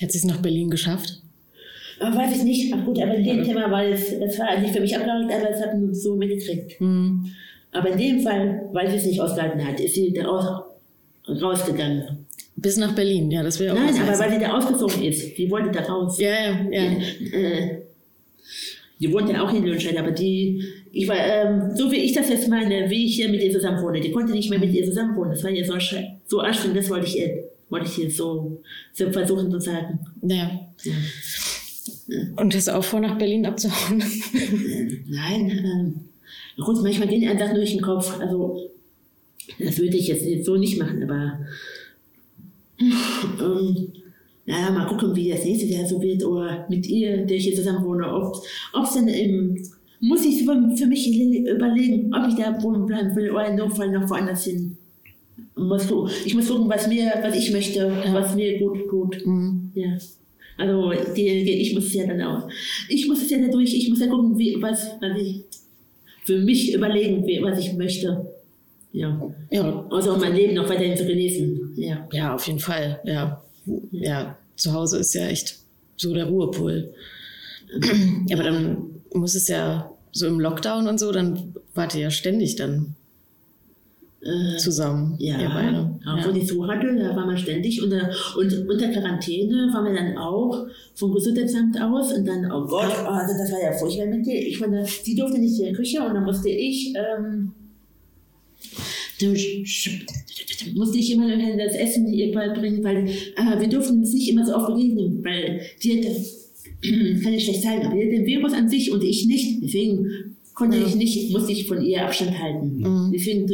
Hat sie es nach Berlin geschafft? Aber weiß ich nicht. Ach gut, aber in dem Thema war es, das war eigentlich für mich abgeregt, aber es hat uns so mitgekriegt. Mhm. Aber in dem Fall, weil sie es nicht ausgehalten hat, ist sie da raus, rausgegangen. Bis nach Berlin, ja, das wäre auch Nein, aber weil sie da ausgezogen ist. Die wollte da raus. Ja, ja, ja. Äh, die wohnt ja auch in Lönscheid, aber die, ich war, ähm, so wie ich das jetzt meine, wie ich hier mit ihr zusammen wohne, die konnte nicht mehr mit ihr zusammen wohnen. Das war ihr so, so anstrengend, das wollte ich ihr wollte ich jetzt so, so versuchen zu sagen. Ja. ja. Und hast du auch vor, nach Berlin abzuhauen? Nein. Ähm, gut, manchmal gehen einfach durch den Kopf. Also, das würde ich jetzt so nicht machen, aber ähm, naja, mal gucken, wie das nächste Jahr so wird oder mit ihr, der ich hier zusammen wohne, ob es dann im, muss ich für, mich überlegen, ob ich da wohnen bleiben will oder in Notfall noch woanders hin. muss gucken. Ich muss gucken, was mir, was ich möchte, was mir gut tut. Mhm. Ja. Also die, ich muss es ja dann auch. Ich muss es ja dadurch, ich muss ja gucken, wie, was, was ich für mich überlegen, was ich möchte. Ja. ja. Also um mein Leben noch weiterhin zu genießen. Ja. Ja, auf jeden Fall. Ja. Ja. Zu Hause ist ja echt so der Ruhepol. *clears throat* Aber dann muss es ja so im Lockdown und so, dann wart ihr ja ständig dann äh, zusammen. Ja, ihr beide. auch ja. wo die zu hatte, da waren wir ständig. Und, und unter Quarantäne waren wir dann auch vom Gesundheitsamt aus. Und dann, oh Gott, also das war ja furchtbar mit dir. Ich meine, sie durfte nicht in die Küche und dann musste ich. Ähm, musste ich immer das Essen bringen, weil äh, wir durften uns nicht immer so oft begegnen, weil die hatte, *clears throat* kann ich schlecht sagen, aber die hat den Virus an sich und ich nicht. Deswegen konnte ja. ich nicht, musste ich von ihr Abstand halten. Mhm. Deswegen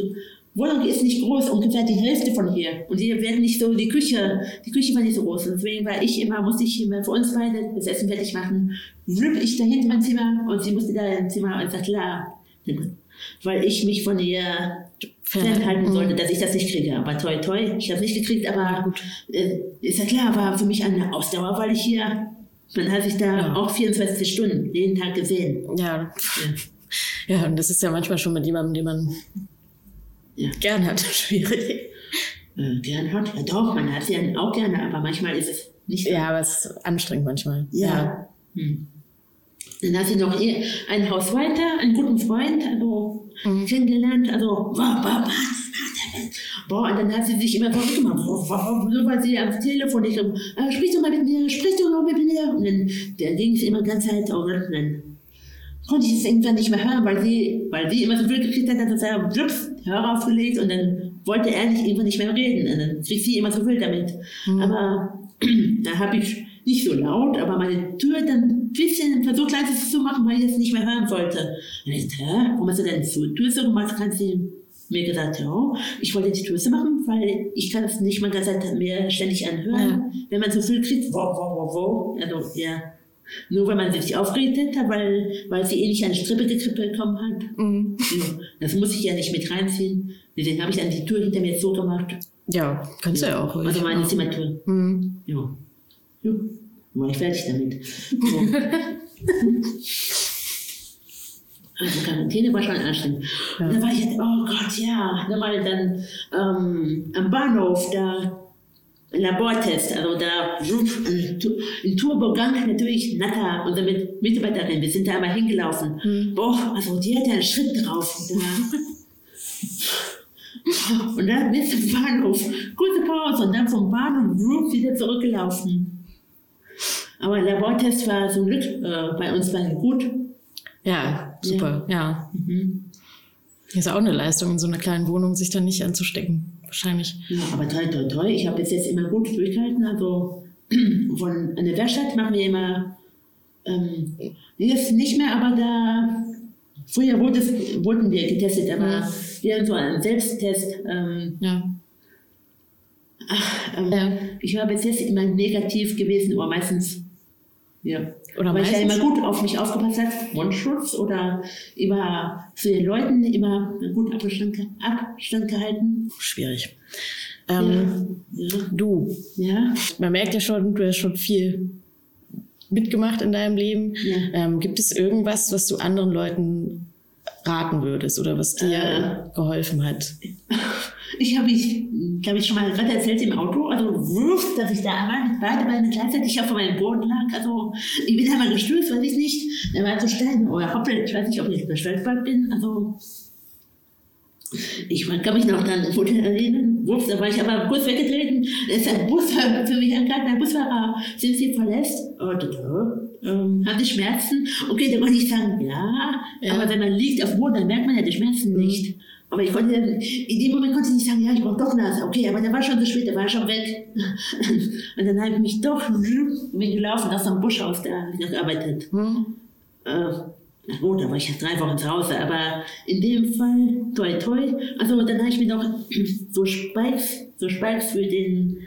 Wohnung ist nicht groß, ungefähr die Hälfte von hier. Und hier werden nicht so, die Küche, die Küche war nicht so groß. Und deswegen war ich immer, musste ich immer für uns beide das Essen fertig machen. Wüpp ich da hinten mein Zimmer und sie musste da im Zimmer und sagt, klar. Weil ich mich von ihr fernhalten mhm. sollte, dass ich das nicht kriege. Aber toi, toi, ich habe es nicht gekriegt, aber gut. Äh, ist ja klar, war für mich eine Ausdauer, weil ich hier, man hat sich da ja. auch 24 Stunden jeden Tag gesehen. Ja. ja. Ja, und das ist ja manchmal schon mit jemandem, den man ja. gern hat. *laughs* Schwierig. Äh, gern hat? Ja, doch, man hat sie ja auch gerne, aber manchmal ist es nicht so. Ja, aber es ist anstrengend manchmal. Ja. ja. Hm. Dann hat sie noch ein Haus weiter, einen guten Freund, also mhm. kennengelernt, also boah, boah, boah, und dann hat sie sich immer verrückt gemacht, boah, weil sie am Telefon nicht, äh, sprich doch mal mit mir, sprich doch noch mit mir, und dann, dann ging es immer ganz Zeit, oh Gott, dann konnte ich es irgendwann nicht mehr hören, weil sie, weil sie immer so viel gekriegt hat, dass er blups, Hörer aufgelegt und dann wollte er nicht, irgendwann nicht mehr reden. Und dann kriegt sie immer so viel damit. Mhm. Aber *clears throat* da habe ich nicht so laut, aber meine Tür dann ein bisschen versucht leise zu machen, weil ich es nicht mehr hören wollte. Und ich dachte, hä, warum hast du denn die Tür so gemacht? Kannst du mir gesagt, ja, ich wollte die Tür so machen, weil ich kann es nicht mal Zeit mehr ständig anhören. Ja. Wenn man so viel kriegt, wo, wo, wo, wo, also, ja. Nur weil man sich aufgeregt hat, weil, weil sie eh nicht eine Strippe gekrippelt bekommen hat. Mhm. Ja, das muss ich ja nicht mit reinziehen. Deswegen habe ich dann die Tür hinter mir so gemacht. Ja, kannst ja. du ja auch. Also meine Zimmertür. Mhm. Ja. Ja, war ich fertig damit. So. *laughs* also Quarantäne war schon anstrengend. Ja. Und da war ich jetzt, oh Gott, ja. Dann mal dann ähm, am Bahnhof, da Labortest, also da in Turbogang natürlich Nata, unsere Mitarbeiterin, wir sind da einmal hingelaufen. Hm. Boah, also die hat ja einen Schritt drauf. *laughs* und dann bis zum Bahnhof, kurze Pause und dann vom Bahnhof wieder zurückgelaufen. Aber Labortest war zum Glück äh, bei uns war gut. Ja, super, ja. ja. Mhm. Ist auch eine Leistung, in so einer kleinen Wohnung sich dann nicht anzustecken wahrscheinlich. Ja, aber toll, toll, toll. Ich habe jetzt, jetzt immer gut durchgehalten. Also *clears throat* von der Werkstatt machen wir immer, ähm, jetzt nicht mehr, aber da, früher wurde es, wurden wir getestet, aber ja. wir haben so einen Selbsttest. Ähm, ja. Ach, ähm, ja. Ich war bis jetzt immer negativ gewesen, aber meistens ja. Oder Weil ich ja immer gut auf mich aufgepasst habe, Mundschutz oder immer zu den Leuten immer gut Abstand, Abstand gehalten. Schwierig. Ähm, ja. Du, ja? man merkt ja schon, du hast schon viel mitgemacht in deinem Leben. Ja. Ähm, gibt es irgendwas, was du anderen Leuten raten würdest oder was dir äh, geholfen hat? *laughs* Ich habe ich, glaube ich, schon mal gerade erzählt im Auto, also wuff, dass ich da einmal mit beide Beine gleichzeitig auf meinem Boden lag. Also ich bin einmal gestürzt, weiß ich nicht. Da war so steil oder hoppelt, ich weiß nicht, ob ich gestolpert bin. Also ich kann mich noch dann Foto erinnern. Wups, da war ich aber kurz weggetreten. Da ist ein Busfahrer für mich angehalten. Ein Busfahrer, sind Sie verletzt? Oh, da, ähm, haben Sie Schmerzen? Okay, dann kann ich sagen, ja, ja. Aber wenn man liegt auf dem Boden, dann merkt man ja die Schmerzen nicht. Aber ich konnte, in dem Moment konnte ich nicht sagen, ja, ich brauche doch Nase. Okay, aber der war schon zu spät, der war schon weg. *laughs* Und dann habe ich mich doch bin gelaufen aus dem Busch aus, da habe ich noch gearbeitet. Hm. Äh, gut, da war ich drei Wochen zu Hause, aber in dem Fall, toi toi. Also dann habe ich mir noch *clears throat* so Spikes, so Spikes für den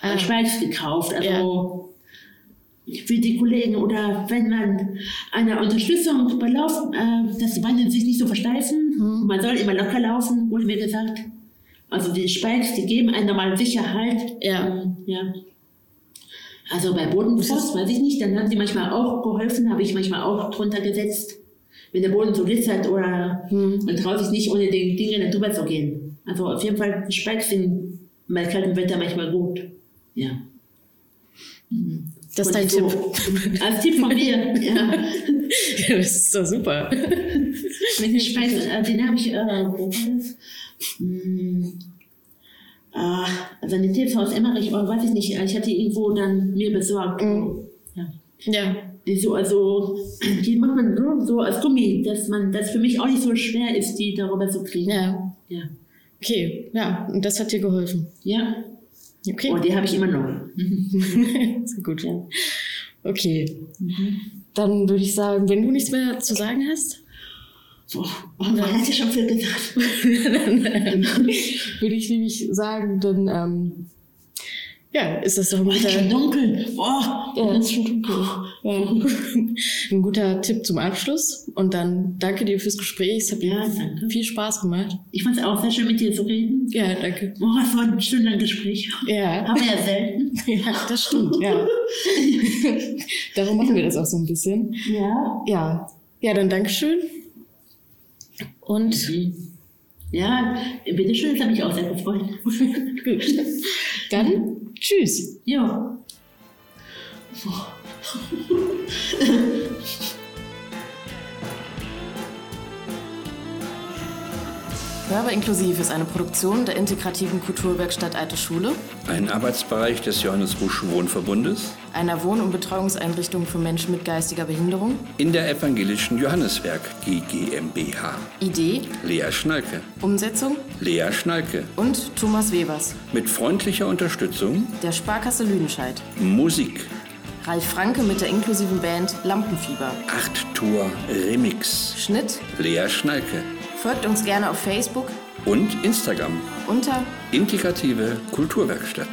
äh, Spikes gekauft. Also ja für die Kollegen oder wenn man eine Unterstützung beim Laufen, äh, dass die Beine sich nicht so versteifen. Mhm. Man soll immer locker laufen, wurde mir gesagt. Also die Spikes, die geben einem nochmal Sicherheit. Ja. Ähm, ja. Also bei Bodenfrost, weiß ich nicht, dann haben sie manchmal auch geholfen, habe ich manchmal auch drunter gesetzt. Wenn der Boden so glitzert oder Hm. man traut sich nicht ohne die Dinge darüber zu gehen. Also auf jeden Fall, die Spikes sind bei kaltem Wetter manchmal gut. Ja. Das ist dein so, Tipp. *laughs* Als Tipp von mir, ja. das ist doch super. Mit den Speisen, äh, den habe ich, äh, wo? Hm, ah, also eine Tipps aus Emmerich, oder weiß ich nicht, ich hatte die irgendwo dann mir besorgt. Mhm. Ja. Ja. Die so, also, die macht man so, so als Gummi, dass man, das für mich auch nicht so schwer ist, die darüber zu kriegen. Ja. Ja. Okay, ja, und das hat dir geholfen. Ja. Okay. Und die habe ich immer noch. *laughs* Sehr gut. Okay. Dann würde ich sagen, wenn du nichts mehr zu sagen hast, Boah, man hat ja schon viel gesagt. *laughs* dann ähm, *laughs* würde ich nämlich sagen, dann ähm, ja, ist das doch ein ist guter, schon dunkel. Boah, ja, ist schon dunkel. Ja. ein guter Tipp zum Abschluss. Und dann danke dir fürs Gespräch. Es hat Ja, danke. viel Spaß gemacht. Ich fand es auch sehr schön, mit dir zu reden. Ja, danke. Boah, es war ein schönes Gespräch. Ja. Haben wir ja selten. *laughs* Ja, das stimmt, ja. *laughs* Darum machen wir das auch so ein bisschen. Ja. Ja, ja, dann Dankeschön. Und Ja, bitteschön, das hat mich auch sehr gefreut. gut. Dann tschüss. Ja. *laughs* Hörbar inklusiv ist eine Produktion der integrativen Kulturwerkstatt Alte Schule, Ein Arbeitsbereich des Johannes Busch Wohnverbundes einer Wohn- und Betreuungseinrichtung für Menschen mit geistiger Behinderung. in der evangelischen Johanneswerk GGMBH. Idee, Lea Schnalke. Umsetzung Lea Schnalke. und Thomas Webers, Mit freundlicher Unterstützung der Sparkasse Lüdenscheid. Musik. Ralf Franke mit der inklusiven Band Lampenfieber. 8 Tour Remix. Schnitt, Lea Schnalke. Folgt uns gerne auf Facebook Und Instagram. unter Integrative Kulturwerkstatt.